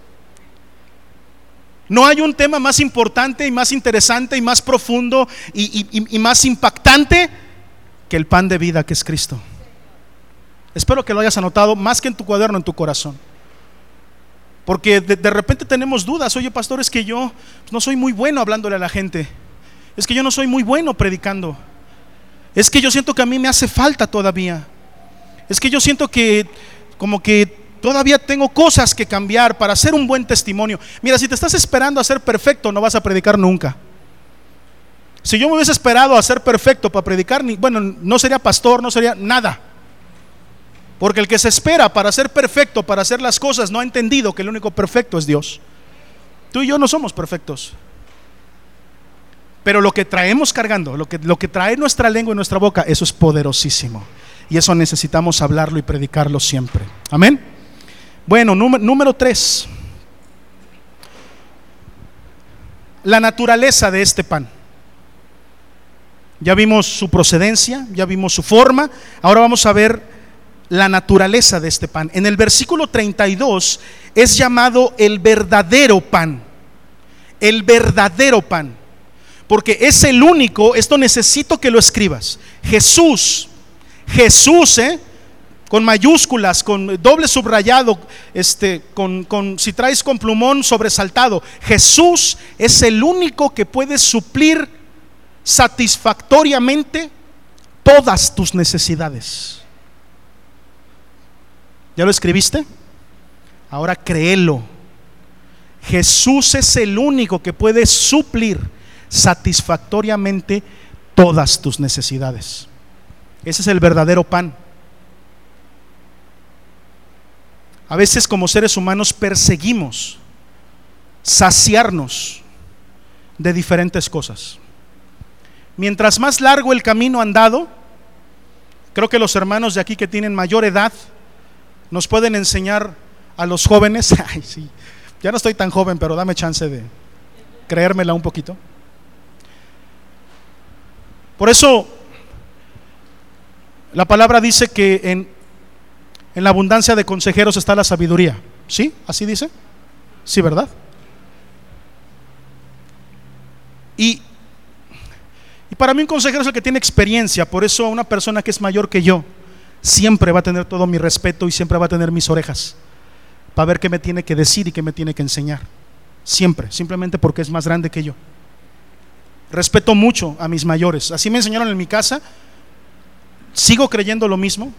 No hay un tema más importante y más interesante y más profundo y, más impactante que el pan de vida que es Cristo. Espero que lo hayas anotado más que en tu cuaderno, en tu corazón. Porque de, repente tenemos dudas, oye pastor, es que yo no soy muy bueno hablándole a la gente, es que yo no soy muy bueno predicando. Es que yo siento que a mí me hace falta todavía. Es que yo siento que como que todavía tengo cosas que cambiar para hacer un buen testimonio. Mira, si te estás esperando a ser perfecto, no vas a predicar nunca. Si yo me hubiese esperado a ser perfecto para predicar, bueno, no sería pastor, no sería nada. Porque el que se espera para ser perfecto, para hacer las cosas, no ha entendido que el único perfecto es Dios. Tú y yo no somos perfectos. Pero lo que traemos cargando, lo que, lo que trae nuestra lengua y nuestra boca, eso es poderosísimo. Y eso necesitamos hablarlo y predicarlo siempre. Amén. Bueno, número, número tres. La naturaleza de este pan. Ya vimos su procedencia, ya vimos su forma. Ahora vamos a ver la naturaleza de este pan. En el versículo 32 es llamado el verdadero pan. El verdadero pan porque es el único, esto necesito que lo escribas. Jesús, Jesús, ¿eh? con mayúsculas, con doble subrayado, este, con, con, si traes con plumón sobresaltado. Jesús es el único que puede suplir satisfactoriamente todas tus necesidades. ¿Ya lo escribiste? Ahora créelo. Jesús es el único que puede suplir satisfactoriamente todas tus necesidades. Ese es el verdadero pan. A veces como seres humanos perseguimos saciarnos de diferentes cosas. Mientras más largo el camino andado, creo que los hermanos de aquí que tienen mayor edad nos pueden enseñar a los jóvenes, ay sí, ya no estoy tan joven, pero dame chance de creérmela un poquito. Por eso la palabra dice que en, en la abundancia de consejeros está la sabiduría. ¿Sí? ¿Así dice? Sí, ¿verdad? Y, y para mí un consejero es el que tiene experiencia, por eso una persona que es mayor que yo siempre va a tener todo mi respeto y siempre va a tener mis orejas para ver qué me tiene que decir y qué me tiene que enseñar. Siempre, simplemente porque es más grande que yo. Respeto mucho a mis mayores. Así me enseñaron en mi casa. Sigo creyendo lo mismo.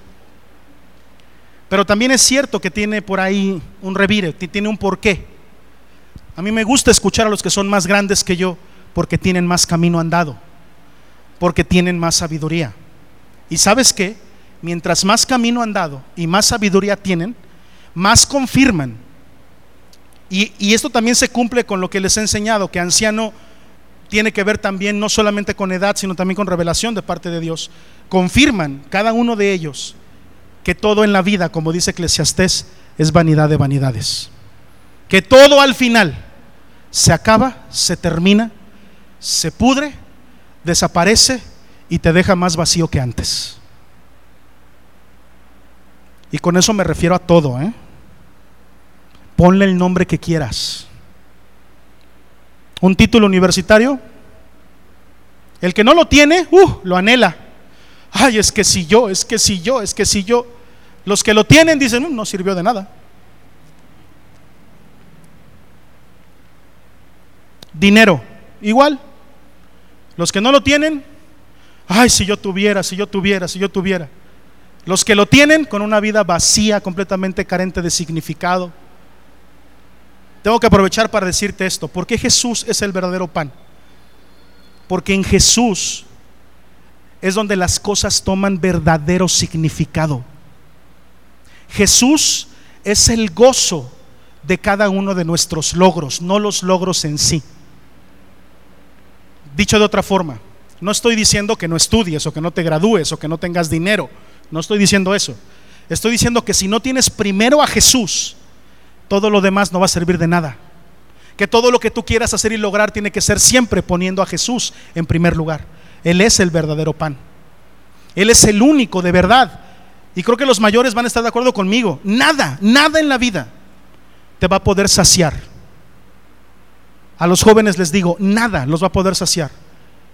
Pero también es cierto que tiene por ahí un revire, tiene un porqué. A mí me gusta escuchar a los que son más grandes que yo porque tienen más camino andado, porque tienen más sabiduría. Y sabes qué? Mientras más camino andado y más sabiduría tienen, más confirman. Y, y esto también se cumple con lo que les he enseñado, que anciano tiene que ver también no solamente con edad, sino también con revelación de parte de Dios. Confirman cada uno de ellos que todo en la vida, como dice Eclesiastés, es vanidad de vanidades. Que todo al final se acaba, se termina, se pudre, desaparece y te deja más vacío que antes. Y con eso me refiero a todo. ¿eh? Ponle el nombre que quieras un título universitario. El que no lo tiene, uh, lo anhela. Ay, es que si yo, es que si yo, es que si yo. Los que lo tienen dicen, mm, no sirvió de nada. Dinero, igual. Los que no lo tienen, ay, si yo tuviera, si yo tuviera, si yo tuviera. Los que lo tienen con una vida vacía, completamente carente de significado, tengo que aprovechar para decirte esto. ¿Por qué Jesús es el verdadero pan? Porque en Jesús es donde las cosas toman verdadero significado. Jesús es el gozo de cada uno de nuestros logros, no los logros en sí. Dicho de otra forma, no estoy diciendo que no estudies o que no te gradúes o que no tengas dinero. No estoy diciendo eso. Estoy diciendo que si no tienes primero a Jesús, todo lo demás no va a servir de nada. Que todo lo que tú quieras hacer y lograr tiene que ser siempre poniendo a Jesús en primer lugar. Él es el verdadero pan. Él es el único de verdad. Y creo que los mayores van a estar de acuerdo conmigo. Nada, nada en la vida te va a poder saciar. A los jóvenes les digo, nada los va a poder saciar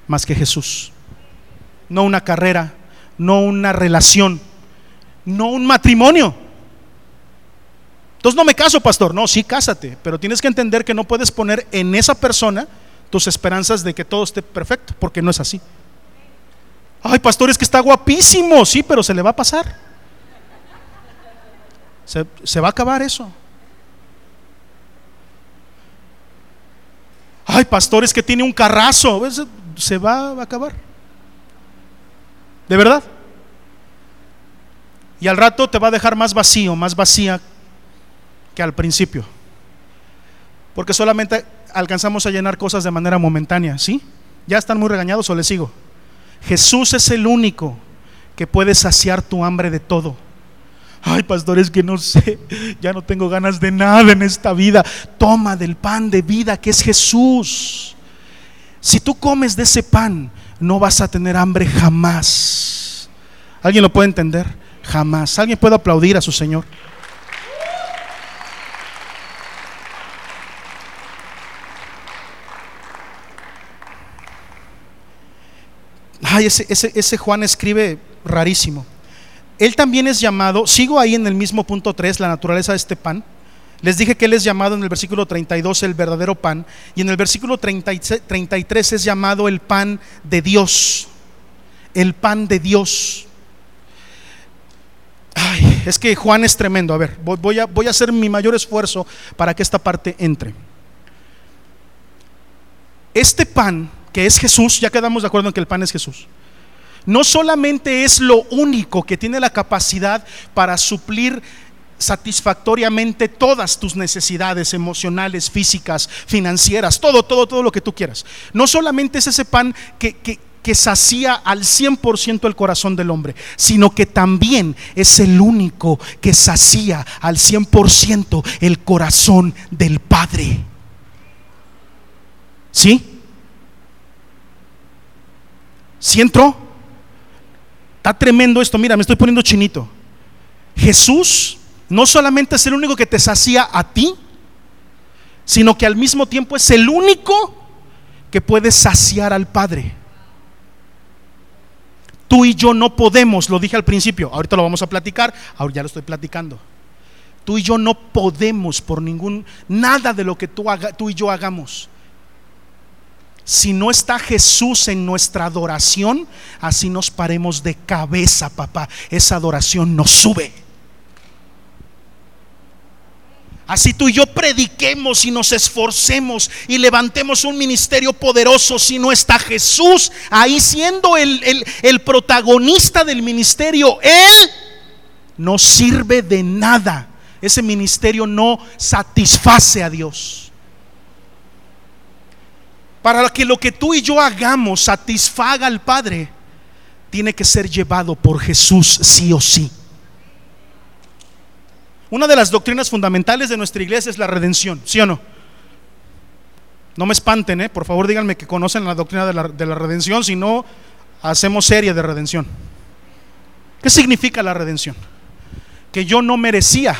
más que Jesús. No una carrera, no una relación, no un matrimonio. Entonces no me caso, pastor. No, sí, cásate, pero tienes que entender que no puedes poner en esa persona tus esperanzas de que todo esté perfecto, porque no es así. Ay, pastor, es que está guapísimo. Sí, pero se le va a pasar. Se, se va a acabar eso. Ay, pastor, es que tiene un carrazo. Se va a acabar. ¿De verdad? Y al rato te va a dejar más vacío, más vacía que al principio. Porque solamente alcanzamos a llenar cosas de manera momentánea, ¿sí? ¿Ya están muy regañados o les sigo? Jesús es el único que puede saciar tu hambre de todo. Ay, pastores, que no sé, ya no tengo ganas de nada en esta vida. Toma del pan de vida que es Jesús. Si tú comes de ese pan, no vas a tener hambre jamás. ¿Alguien lo puede entender? Jamás. ¿Alguien puede aplaudir a su Señor? Ay, ese, Juan escribe rarísimo. Él también es llamado, sigo ahí en el mismo punto 3, la naturaleza de este pan. Les dije que Él es llamado en el versículo 32 el verdadero pan y en el versículo 33 es llamado el pan de Dios. El pan de Dios. Ay, es que Juan es tremendo. A ver, voy a, voy a hacer mi mayor esfuerzo para que esta parte entre. Este pan, que es Jesús, ya quedamos de acuerdo en que el pan es Jesús no solamente es lo único que tiene la capacidad para suplir satisfactoriamente todas tus necesidades emocionales, físicas, financieras, todo, todo, todo lo que tú quieras. No solamente es ese pan que, que, que sacía al 100% el corazón del hombre, sino que también es el único que sacía al 100% el corazón del Padre. ¿Sí? ¿Sí entró? Está tremendo esto, mira, me estoy poniendo chinito. Jesús no solamente es el único que te sacía a ti, sino que al mismo tiempo es el único que puede saciar al Padre. Tú y yo no podemos, lo dije al principio, ahorita lo vamos a platicar, ahora ya lo estoy platicando. Tú y yo no podemos por ningún, nada de lo que tú, tú y yo hagamos si no está Jesús en nuestra adoración, así nos paremos de cabeza, papá. Esa adoración nos sube. Así tú y yo prediquemos y nos esforcemos y levantemos un ministerio poderoso. Si no está Jesús ahí siendo el, el protagonista del ministerio, Él no sirve de nada. Ese ministerio no satisface a Dios. Para que lo que tú y yo hagamos satisfaga al Padre, tiene que ser llevado por Jesús sí o sí. Una de las doctrinas fundamentales de nuestra iglesia es la redención, ¿sí o no? No me espanten, ¿eh? por favor díganme que conocen la doctrina de la, de la redención, si no, hacemos serie de redención. ¿Qué significa la redención? Que yo no merecía,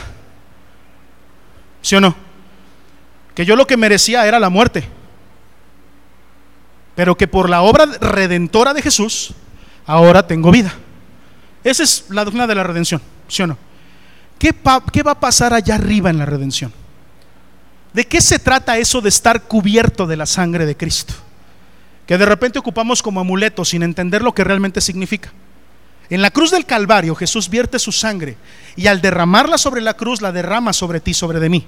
¿sí o no? Que yo lo que merecía era la muerte pero que por la obra redentora de Jesús, ahora tengo vida. Esa es la doctrina de la redención, ¿sí o no? ¿Qué, ¿Qué, va a pasar allá arriba en la redención? ¿De qué se trata eso de estar cubierto de la sangre de Cristo? Que de repente ocupamos como amuleto sin entender lo que realmente significa. En la cruz del Calvario Jesús vierte su sangre y al derramarla sobre la cruz la derrama sobre ti, sobre de mí.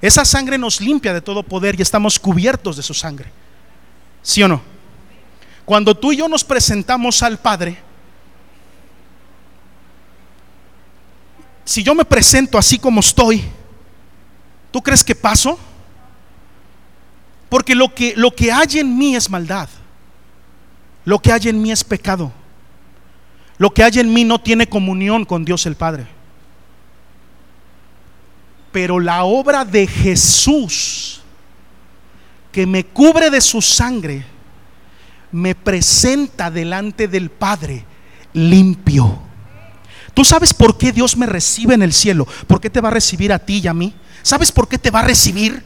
Esa sangre nos limpia de todo poder y estamos cubiertos de su sangre. ¿Sí o no? Cuando tú y yo nos presentamos al Padre, si yo me presento así como estoy, ¿tú crees que paso? Porque lo que, lo que hay en mí es maldad. Lo que hay en mí es pecado. Lo que hay en mí no tiene comunión con Dios el Padre. Pero la obra de Jesús que me cubre de su sangre, me presenta delante del Padre limpio. ¿Tú sabes por qué Dios me recibe en el cielo? ¿Por qué te va a recibir a ti y a mí? ¿Sabes por qué te va a recibir?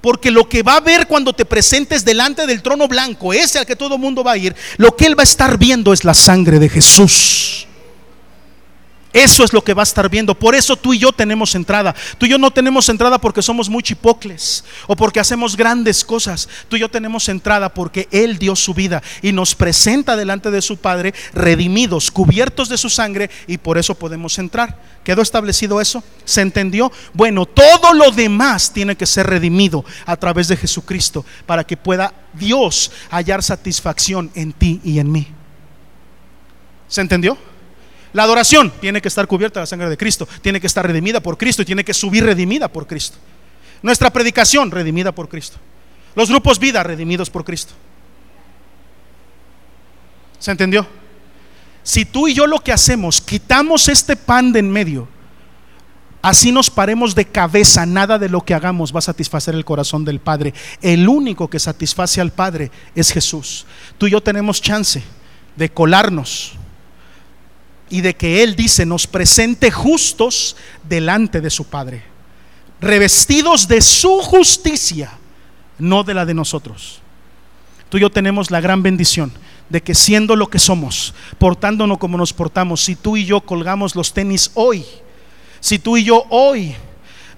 Porque lo que va a ver cuando te presentes delante del trono blanco, ese al que todo mundo va a ir, lo que Él va a estar viendo es la sangre de Jesús. Eso es lo que va a estar viendo. Por eso tú y yo tenemos entrada. Tú y yo no tenemos entrada porque somos muy chipocles o porque hacemos grandes cosas. Tú y yo tenemos entrada porque Él dio su vida y nos presenta delante de su Padre redimidos, cubiertos de su sangre y por eso podemos entrar. ¿Quedó establecido eso? ¿Se entendió? Bueno, todo lo demás tiene que ser redimido a través de Jesucristo para que pueda Dios hallar satisfacción en ti y en mí. ¿Se entendió? La adoración tiene que estar cubierta de la sangre de Cristo, tiene que estar redimida por Cristo y tiene que subir redimida por Cristo. Nuestra predicación redimida por Cristo. Los grupos vida redimidos por Cristo. ¿Se entendió? Si tú y yo lo que hacemos, quitamos este pan de en medio, así nos paremos de cabeza, nada de lo que hagamos va a satisfacer el corazón del Padre. El único que satisface al Padre es Jesús. Tú y yo tenemos chance de colarnos y de que Él dice nos presente justos delante de su Padre, revestidos de su justicia, no de la de nosotros. Tú y yo tenemos la gran bendición de que siendo lo que somos, portándonos como nos portamos, si tú y yo colgamos los tenis hoy, si tú y yo hoy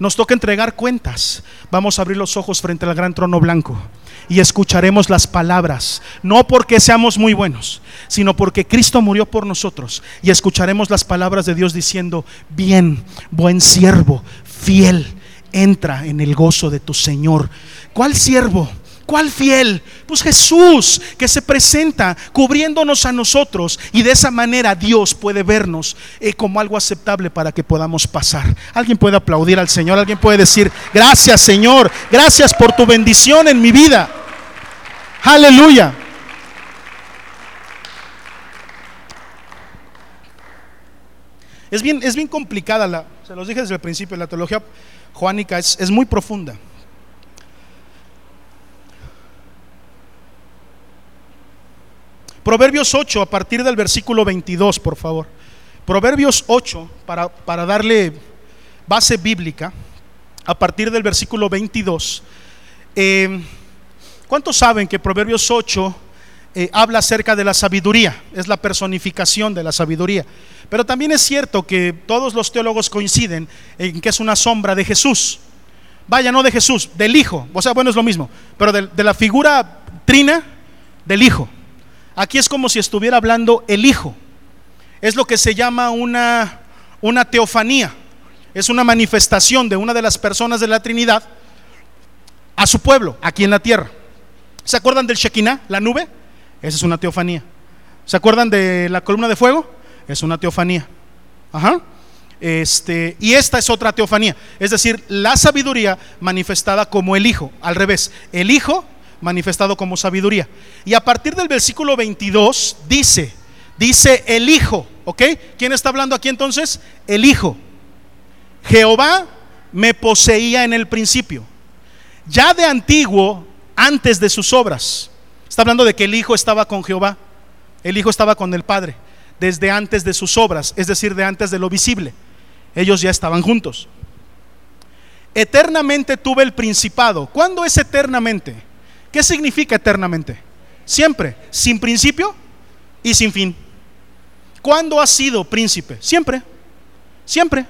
nos toca entregar cuentas, vamos a abrir los ojos frente al gran trono blanco y escucharemos las palabras, no porque seamos muy buenos, sino porque Cristo murió por nosotros y escucharemos las palabras de Dios diciendo, bien, buen siervo, fiel, entra en el gozo de tu Señor. ¿Cuál siervo? ¿Cuál fiel? Pues Jesús que se presenta cubriéndonos a nosotros y de esa manera Dios puede vernos eh, como algo aceptable para que podamos pasar. Alguien puede aplaudir al Señor, alguien puede decir, gracias Señor, gracias por tu bendición en mi vida. Aleluya. Es bien, es bien complicada, la, se los dije desde el principio, la teología juánica es, es muy profunda. Proverbios 8, a partir del versículo 22, por favor. Proverbios 8, para, para darle base bíblica, a partir del versículo 22. Eh, ¿Cuántos saben que Proverbios 8 eh, habla acerca de la sabiduría? Es la personificación de la sabiduría. Pero también es cierto que todos los teólogos coinciden en que es una sombra de Jesús. Vaya, no de Jesús, del Hijo. O sea, bueno, es lo mismo. Pero de, de la figura trina del Hijo. Aquí es como si estuviera hablando el Hijo. Es lo que se llama una, una teofanía. Es una manifestación de una de las personas de la Trinidad a su pueblo, aquí en la tierra. ¿Se acuerdan del Shekinah, la nube? Esa es una teofanía. ¿Se acuerdan de la columna de fuego? Es una teofanía. Ajá. Este, y esta es otra teofanía, es decir, la sabiduría manifestada como el Hijo, al revés, el Hijo manifestado como sabiduría. Y a partir del versículo 22 dice, dice el Hijo, ¿ok? ¿Quién está hablando aquí entonces? El Hijo. Jehová me poseía en el principio. Ya de antiguo, antes de sus obras. Está hablando de que el Hijo estaba con Jehová. El Hijo estaba con el Padre desde antes de sus obras, es decir, de antes de lo visible. Ellos ya estaban juntos. Eternamente tuve el principado. ¿Cuándo es eternamente? ¿Qué significa eternamente? Siempre, sin principio y sin fin. ¿Cuándo ha sido príncipe? Siempre, siempre.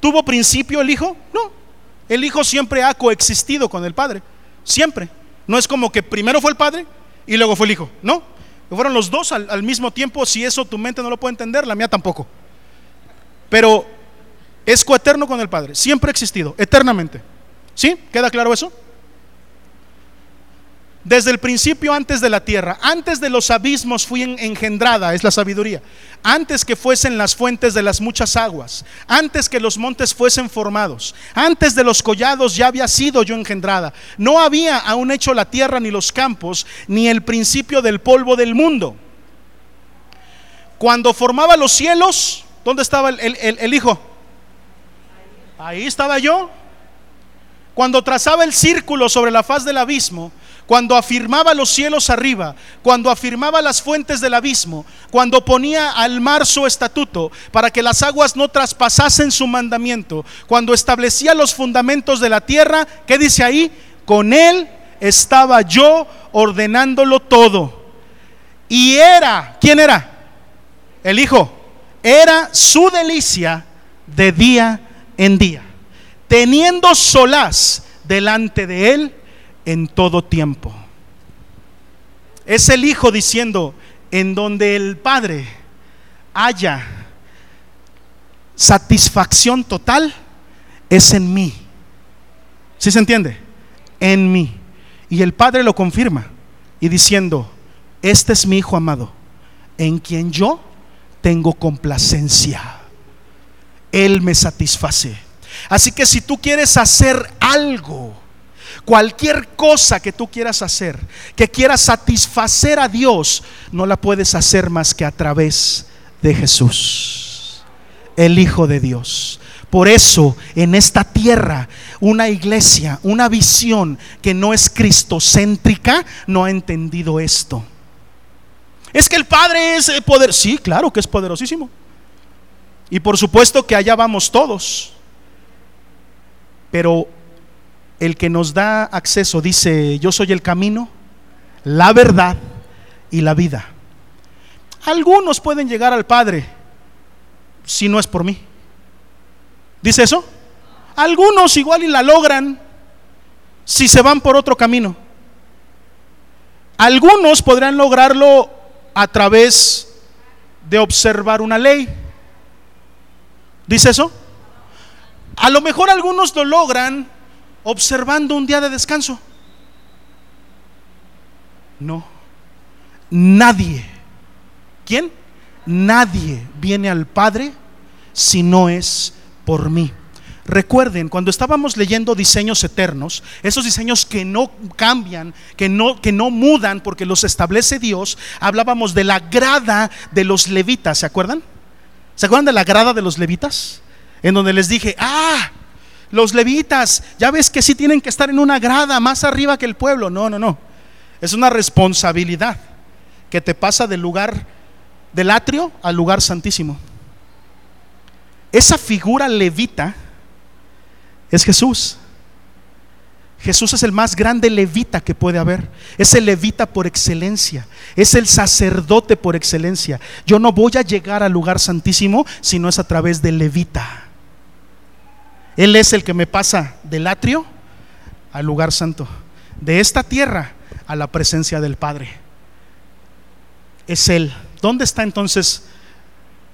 ¿Tuvo principio el Hijo? No. El Hijo siempre ha coexistido con el Padre, siempre. No es como que primero fue el Padre y luego fue el Hijo, no. Fueron los dos al, mismo tiempo, si eso tu mente no lo puede entender, la mía tampoco. Pero es coeterno con el Padre, siempre ha existido, eternamente. ¿Sí? ¿Queda claro eso? Desde el principio antes de la tierra, antes de los abismos fui engendrada, es la sabiduría. Antes que fuesen las fuentes de las muchas aguas, antes que los montes fuesen formados, antes de los collados ya había sido yo engendrada. No había aún hecho la tierra ni los campos, ni el principio del polvo del mundo. Cuando formaba los cielos, ¿dónde estaba el, Hijo? Ahí estaba yo. Cuando trazaba el círculo sobre la faz del abismo, cuando afirmaba los cielos arriba, cuando afirmaba las fuentes del abismo, cuando ponía al mar su estatuto para que las aguas no traspasasen su mandamiento, cuando establecía los fundamentos de la tierra, ¿qué dice ahí? Con él estaba yo ordenándolo todo. Y era, ¿quién era? El Hijo. era su delicia de día en día, teniendo solaz delante de él en todo tiempo. Es el Hijo diciendo, en donde el Padre haya satisfacción total, es en mí. ¿Sí se entiende? En mí. Y el Padre lo confirma y diciendo, este es mi Hijo amado, en quien yo tengo complacencia. Él me satisface. Así que si tú quieres hacer algo, cualquier cosa que tú quieras hacer, que quieras satisfacer a Dios, no la puedes hacer más que a través de Jesús, el Hijo de Dios. Por eso en esta tierra una iglesia, una visión que no es cristocéntrica, no ha entendido esto. Es que el Padre es eh, poder. Sí, claro que es poderosísimo. Y por supuesto que allá vamos todos. Pero el que nos da acceso dice, yo soy el camino, la verdad y la vida. Algunos pueden llegar al Padre si no es por mí. ¿Dice eso? Algunos igual y la logran si se van por otro camino. Algunos podrán lograrlo a través de observar una ley. ¿Dice eso? A lo mejor algunos lo logran observando un día de descanso. No. Nadie. ¿Quién? Nadie viene al Padre si no es por mí. Recuerden, cuando estábamos leyendo diseños eternos, esos diseños que no cambian, que no, que no mudan porque los establece Dios, hablábamos de la grada de los levitas, ¿se acuerdan? ¿Se acuerdan de la grada de los levitas? En donde les dije, ah, los levitas, ya ves que sí tienen que estar en una grada más arriba que el pueblo. No, no, no. Es una responsabilidad que te pasa del lugar del atrio al lugar santísimo. Esa figura levita es Jesús. Jesús es el más grande levita que puede haber. Es el levita por excelencia. Es el sacerdote por excelencia. Yo no voy a llegar al lugar santísimo si no es a través del levita. Él es el que me pasa del atrio al lugar santo. De esta tierra a la presencia del Padre. Es Él. ¿Dónde está entonces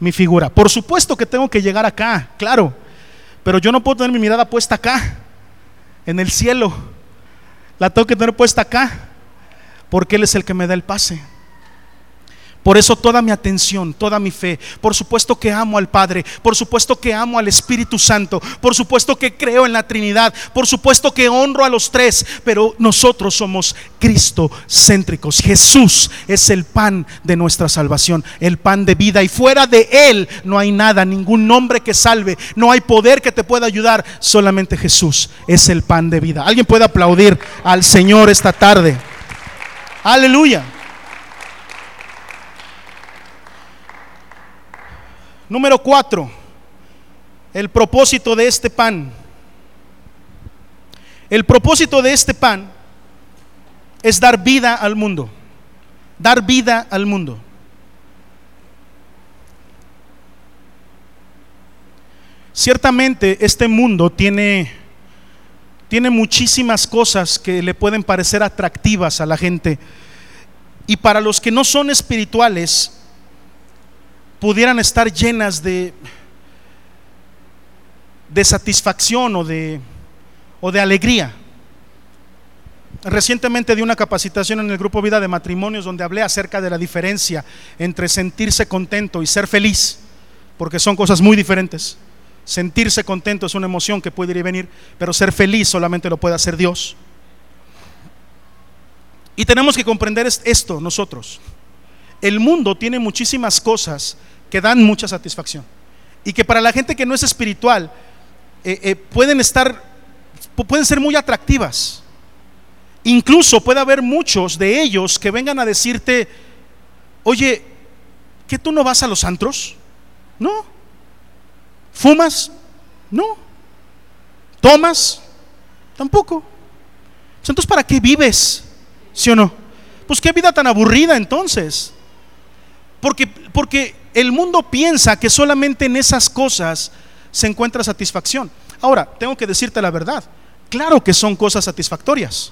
mi figura? Por supuesto que tengo que llegar acá, claro. Pero yo no puedo tener mi mirada puesta acá, en el cielo. La tengo que tener puesta acá, porque Él es el que me da el pase. Por eso toda mi atención, toda mi fe, por supuesto que amo al Padre, por supuesto que amo al Espíritu Santo, por supuesto que creo en la Trinidad, por supuesto que honro a los tres, pero nosotros somos Cristo céntricos. Jesús es el pan de nuestra salvación, el pan de vida y fuera de Él no hay nada, ningún nombre que salve, no hay poder que te pueda ayudar, solamente Jesús es el pan de vida. ¿Alguien puede aplaudir al Señor esta tarde? Aleluya. Número cuatro, el propósito de este pan. El propósito de este pan es dar vida al mundo. Dar vida al mundo. Ciertamente este mundo tiene, tiene muchísimas cosas que le pueden parecer atractivas a la gente. Y para los que no son espirituales, pudieran estar llenas de, de satisfacción o de, o de alegría. Recientemente di una capacitación en el grupo Vida de Matrimonios donde hablé acerca de la diferencia entre sentirse contento y ser feliz, porque son cosas muy diferentes. Sentirse contento es una emoción que puede ir y venir, pero ser feliz solamente lo puede hacer Dios. Y tenemos que comprender esto nosotros. El mundo tiene muchísimas cosas que dan mucha satisfacción. Y que para la gente que no es espiritual, eh, eh, pueden estar, pueden ser muy atractivas. Incluso puede haber muchos de ellos que vengan a decirte, oye, ¿que tú no vas a los antros? No. ¿Fumas? No. ¿Tomas? Tampoco. Entonces, ¿para qué vives? ¿Sí o no? Pues qué vida tan aburrida entonces. Porque, porque el mundo piensa que solamente en esas cosas se encuentra satisfacción. Ahora, tengo que decirte la verdad. Claro que son cosas satisfactorias.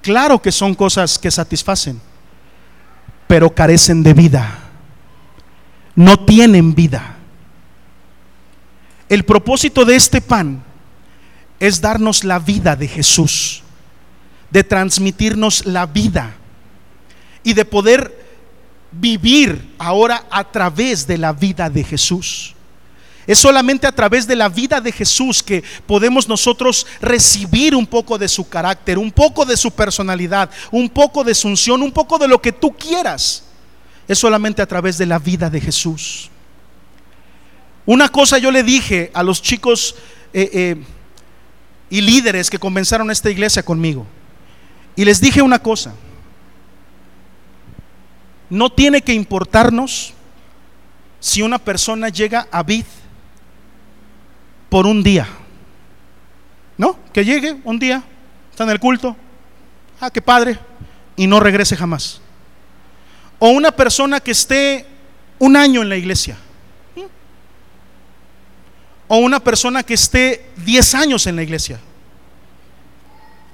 Claro que son cosas que satisfacen, pero carecen de vida. No tienen vida. El propósito de este pan es darnos la vida de Jesús, de transmitirnos la vida y de poder vivir ahora a través de la vida de Jesús. Es solamente a través de la vida de Jesús que podemos nosotros recibir un poco de su carácter, un poco de su personalidad, un poco de su unción, un poco de lo que tú quieras. Es solamente a través de la vida de Jesús. Una cosa yo le dije a los chicos eh, eh, y líderes que comenzaron esta iglesia conmigo. Y les dije una cosa. No tiene que importarnos si una persona llega a vid por un día. ¿No? Que llegue un día, está en el culto, ah, qué padre, y no regrese jamás. O una persona que esté un año en la iglesia. O una persona que esté 10 años en la iglesia.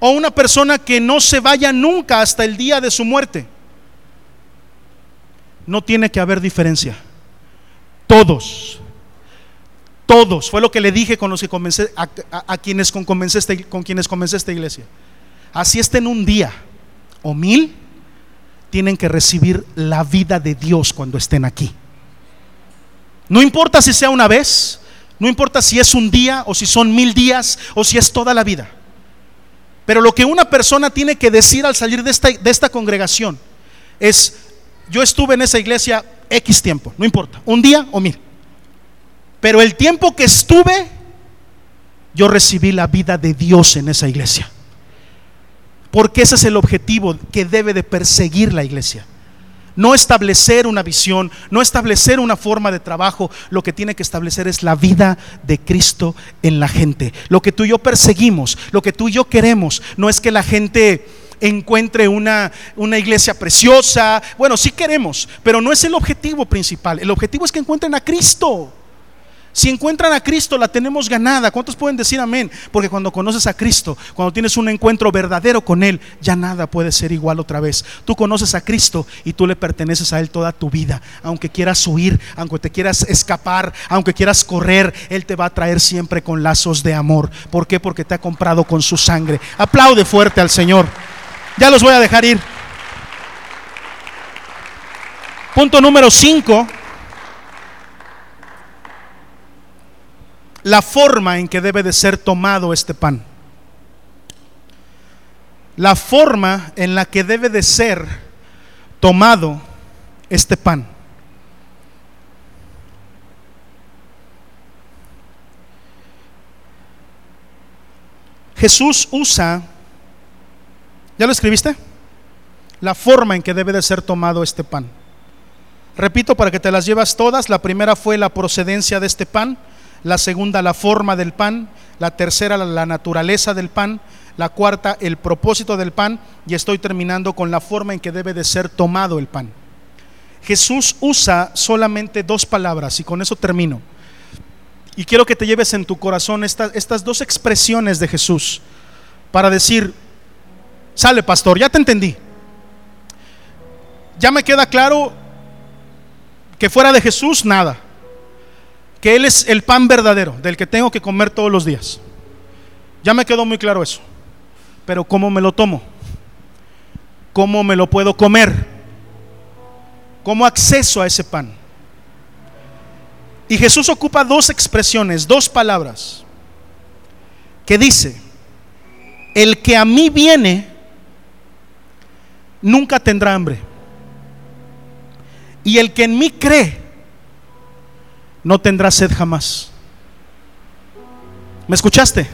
O una persona que no se vaya nunca hasta el día de su muerte. No tiene que haber diferencia. Todos todos, fue lo que le dije con los que comencé, a, quienes con, comencé con quienes comencé esta iglesia. Así estén un día o mil, tienen que recibir la vida de Dios cuando estén aquí. No importa si sea una vez, no importa si es un día o si son mil días o si es toda la vida. Pero lo que una persona tiene que decir al salir de esta, de esta congregación es, yo estuve en esa iglesia X tiempo, no importa, un día o mil. Pero el tiempo que estuve, yo recibí la vida de Dios en esa iglesia. Porque ese es el objetivo que debe de perseguir la iglesia. No establecer una visión, no establecer una forma de trabajo. Lo que tiene que establecer es la vida de Cristo en la gente. Lo que tú y yo perseguimos, lo que tú y yo queremos, no es que la gente encuentre una, una iglesia preciosa. Bueno, sí queremos, pero no es el objetivo principal. El objetivo es que encuentren a Cristo. Si encuentran a Cristo, la tenemos ganada. ¿Cuántos pueden decir amén? Porque cuando conoces a Cristo, cuando tienes un encuentro verdadero con Él, ya nada puede ser igual otra vez. Tú conoces a Cristo y tú le perteneces a Él toda tu vida. Aunque quieras huir, aunque te quieras escapar, aunque quieras correr, Él te va a traer siempre con lazos de amor. ¿Por qué? Porque te ha comprado con su sangre. Aplaude fuerte al Señor. Ya los voy a dejar ir. Punto número 5 la forma en que debe de ser tomado este pan. La forma en la que debe de ser tomado este pan. Jesús usa, ¿ya lo escribiste? La forma en que debe de ser tomado este pan. Repito para que te las llevas todas. La primera fue la procedencia de este pan la segunda la forma del pan, la tercera la naturaleza del pan, la cuarta el propósito del pan y estoy terminando con la forma en que debe de ser tomado el pan. Jesús usa solamente dos palabras y con eso termino. Y quiero que te lleves en tu corazón estas, estas dos expresiones de Jesús para decir, sale pastor, ya te entendí. Ya me queda claro que fuera de Jesús nada que Él es el pan verdadero, del que tengo que comer todos los días. Ya me quedó muy claro eso. Pero ¿cómo me lo tomo? ¿Cómo me lo puedo comer? ¿Cómo acceso a ese pan? Y Jesús ocupa dos expresiones, dos palabras, que dice, el que a mí viene nunca tendrá hambre. Y el que en mí cree no tendrá sed jamás. ¿Me escuchaste?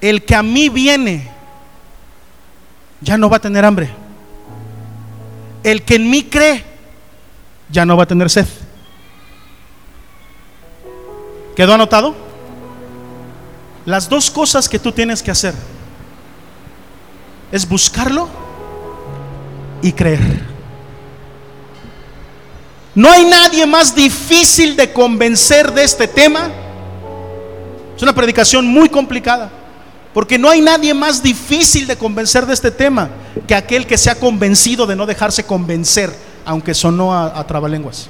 El que a mí viene ya no va a tener hambre. El que en mí cree ya no va a tener sed. ¿Quedó anotado? Las dos cosas que tú tienes que hacer es buscarlo y creer. No hay nadie más difícil de convencer de este tema. Es una predicación muy complicada. Porque no hay nadie más difícil de convencer de este tema que aquel que se ha convencido de no dejarse convencer, aunque sonó a, trabalenguas.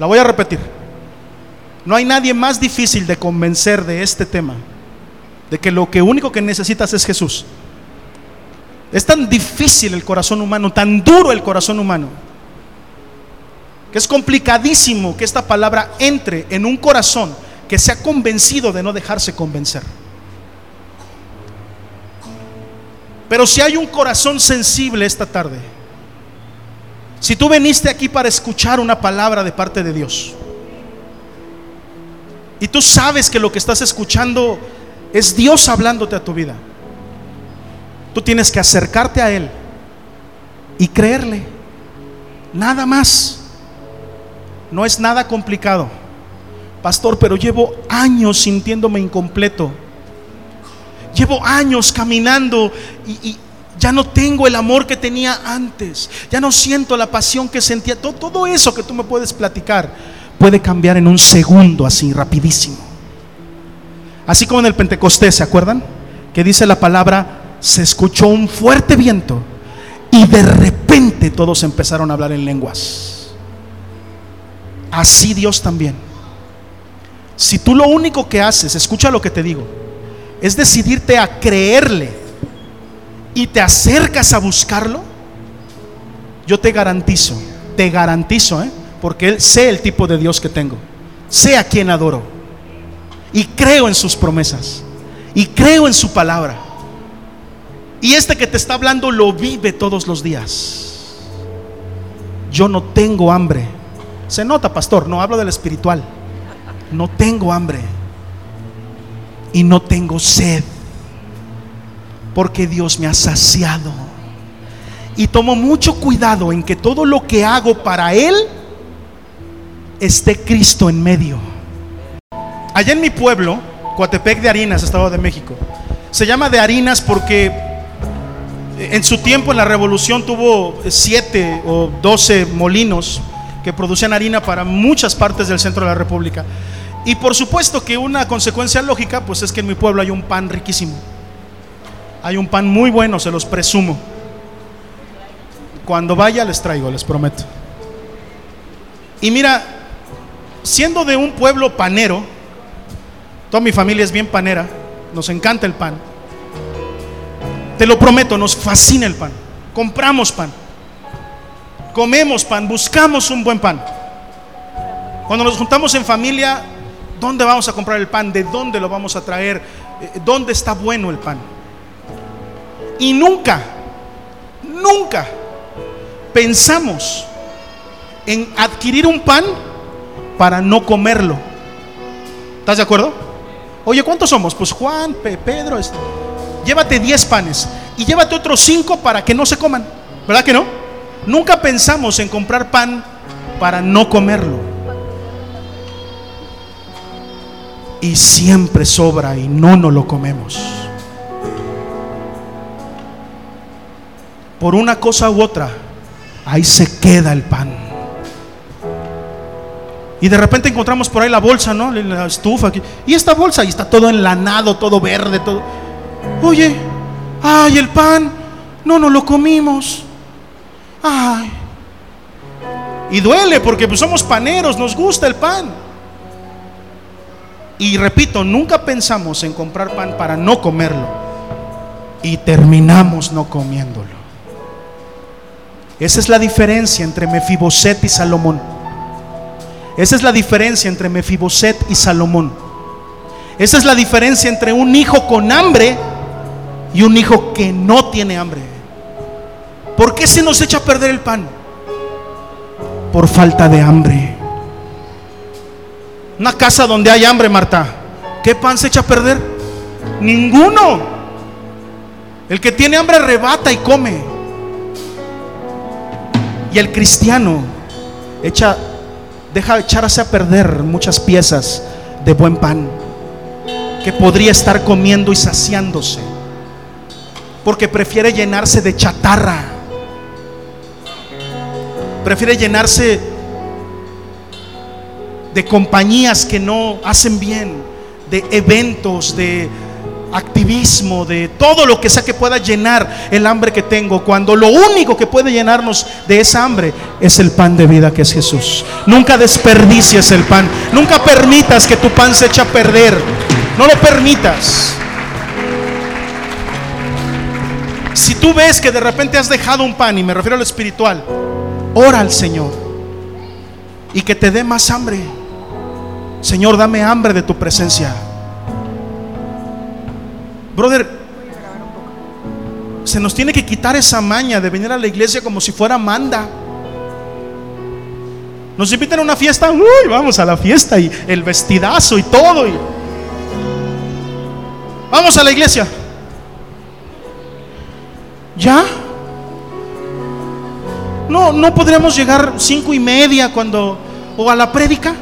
La voy a repetir. No hay nadie más difícil de convencer de este tema, de que lo que único que necesitas es Jesús. Es tan difícil el corazón humano, tan duro el corazón humano, que es complicadísimo que esta palabra entre en un corazón que se ha convencido de no dejarse convencer. Pero si hay un corazón sensible esta tarde, si tú viniste aquí para escuchar una palabra de parte de Dios, y tú sabes que lo que estás escuchando es Dios hablándote a tu vida, tú tienes que acercarte a Él y creerle. Nada más. No es nada complicado. Pastor, pero llevo años sintiéndome incompleto. Llevo años caminando y, ya no tengo el amor que tenía antes. Ya no siento la pasión que sentía. Todo, todo eso que tú me puedes platicar puede cambiar en un segundo, así, rapidísimo. Así como en el Pentecostés, ¿se acuerdan? Que dice la palabra, se escuchó un fuerte viento y de repente todos empezaron a hablar en lenguas. Así Dios también. Si tú lo único que haces, escucha lo que te digo, es decidirte a creerle y te acercas a buscarlo, yo te garantizo, te garantizo, ¿eh? porque sé el tipo de Dios que tengo, sé a quien adoro y creo en sus promesas y creo en su palabra. Y este que te está hablando lo vive todos los días. Yo no tengo hambre. Se nota, pastor, no hablo del espiritual. No tengo hambre. Y no tengo sed. Porque Dios me ha saciado. Y tomo mucho cuidado en que todo lo que hago para Él esté Cristo en medio. Allá en mi pueblo, Coatepec de Harinas, Estado de México, se llama de Harinas porque en su tiempo en la revolución tuvo siete o doce molinos que producían harina para muchas partes del centro de la República. Y por supuesto que una consecuencia lógica, pues es que en mi pueblo hay un pan riquísimo. Hay un pan muy bueno, se los presumo. Cuando vaya les traigo, les prometo. Y mira, siendo de un pueblo panero, toda mi familia es bien panera, nos encanta el pan. Te lo prometo, nos fascina el pan. Compramos pan. Comemos pan, buscamos un buen pan. Cuando nos juntamos en familia, ¿dónde vamos a comprar el pan? ¿De dónde lo vamos a traer? Eh, ¿Dónde está bueno el pan? Y nunca, nunca pensamos en adquirir un pan para no comerlo. ¿Estás de acuerdo? Oye, ¿cuántos somos? Pues Juan, Pedro, este llévate 10 panes y llévate otros 5 para que no se coman. ¿Verdad que no? Nunca pensamos en comprar pan para no comerlo. Y siempre sobra y no nos lo comemos. Por una cosa u otra, ahí se queda el pan. Y de repente encontramos por ahí la bolsa, ¿no? La estufa. Y esta bolsa, y está todo enlanado, todo verde, todo. Oye, ay, el pan, no nos lo comimos. Ay. Y duele porque pues, somos paneros, nos gusta el pan. Y repito, nunca pensamos en comprar pan para no comerlo. Y terminamos no comiéndolo. Esa es la diferencia entre Mefiboset y Salomón. Esa es la diferencia entre Mefiboset y Salomón. Esa es la diferencia entre un hijo con hambre y un hijo que no tiene hambre. ¿Por qué se nos echa a perder el pan? Por falta de hambre. Una casa donde hay hambre, Marta. ¿Qué pan se echa a perder? Ninguno. El que tiene hambre rebata y come. Y el cristiano echa, deja echarse a perder muchas piezas de buen pan que podría estar comiendo y saciándose. Porque prefiere llenarse de chatarra. Prefiere llenarse de compañías que no hacen bien, de eventos, de activismo, de todo lo que sea que pueda llenar el hambre que tengo, cuando lo único que puede llenarnos de esa hambre es el pan de vida que es Jesús. Nunca desperdicies el pan, nunca permitas que tu pan se eche a perder, no lo permitas. Si tú ves que de repente has dejado un pan, y me refiero a lo espiritual, ora al Señor y que te dé más hambre. Señor, dame hambre de tu presencia. Brother, se nos tiene que quitar esa maña de venir a la iglesia como si fuera manda. Nos invitan a una fiesta, uy, vamos a la fiesta y el vestidazo y todo. Y... Vamos a la iglesia. ¿Ya? No, no podríamos llegar cinco y media cuando o a la prédica.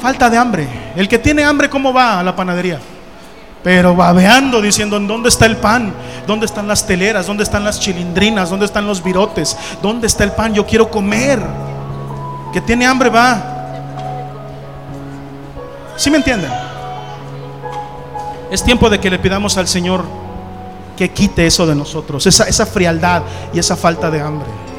Falta de hambre. El que tiene hambre, ¿cómo va a la panadería? Pero babeando, diciendo, ¿dónde está el pan? ¿Dónde están las teleras? ¿Dónde están las chilindrinas? ¿Dónde están los virotes? ¿Dónde está el pan? Yo quiero comer. Que tiene hambre va. ¿Sí me entienden? Es tiempo de que le pidamos al Señor que quite eso de nosotros, esa frialdad y esa falta de hambre.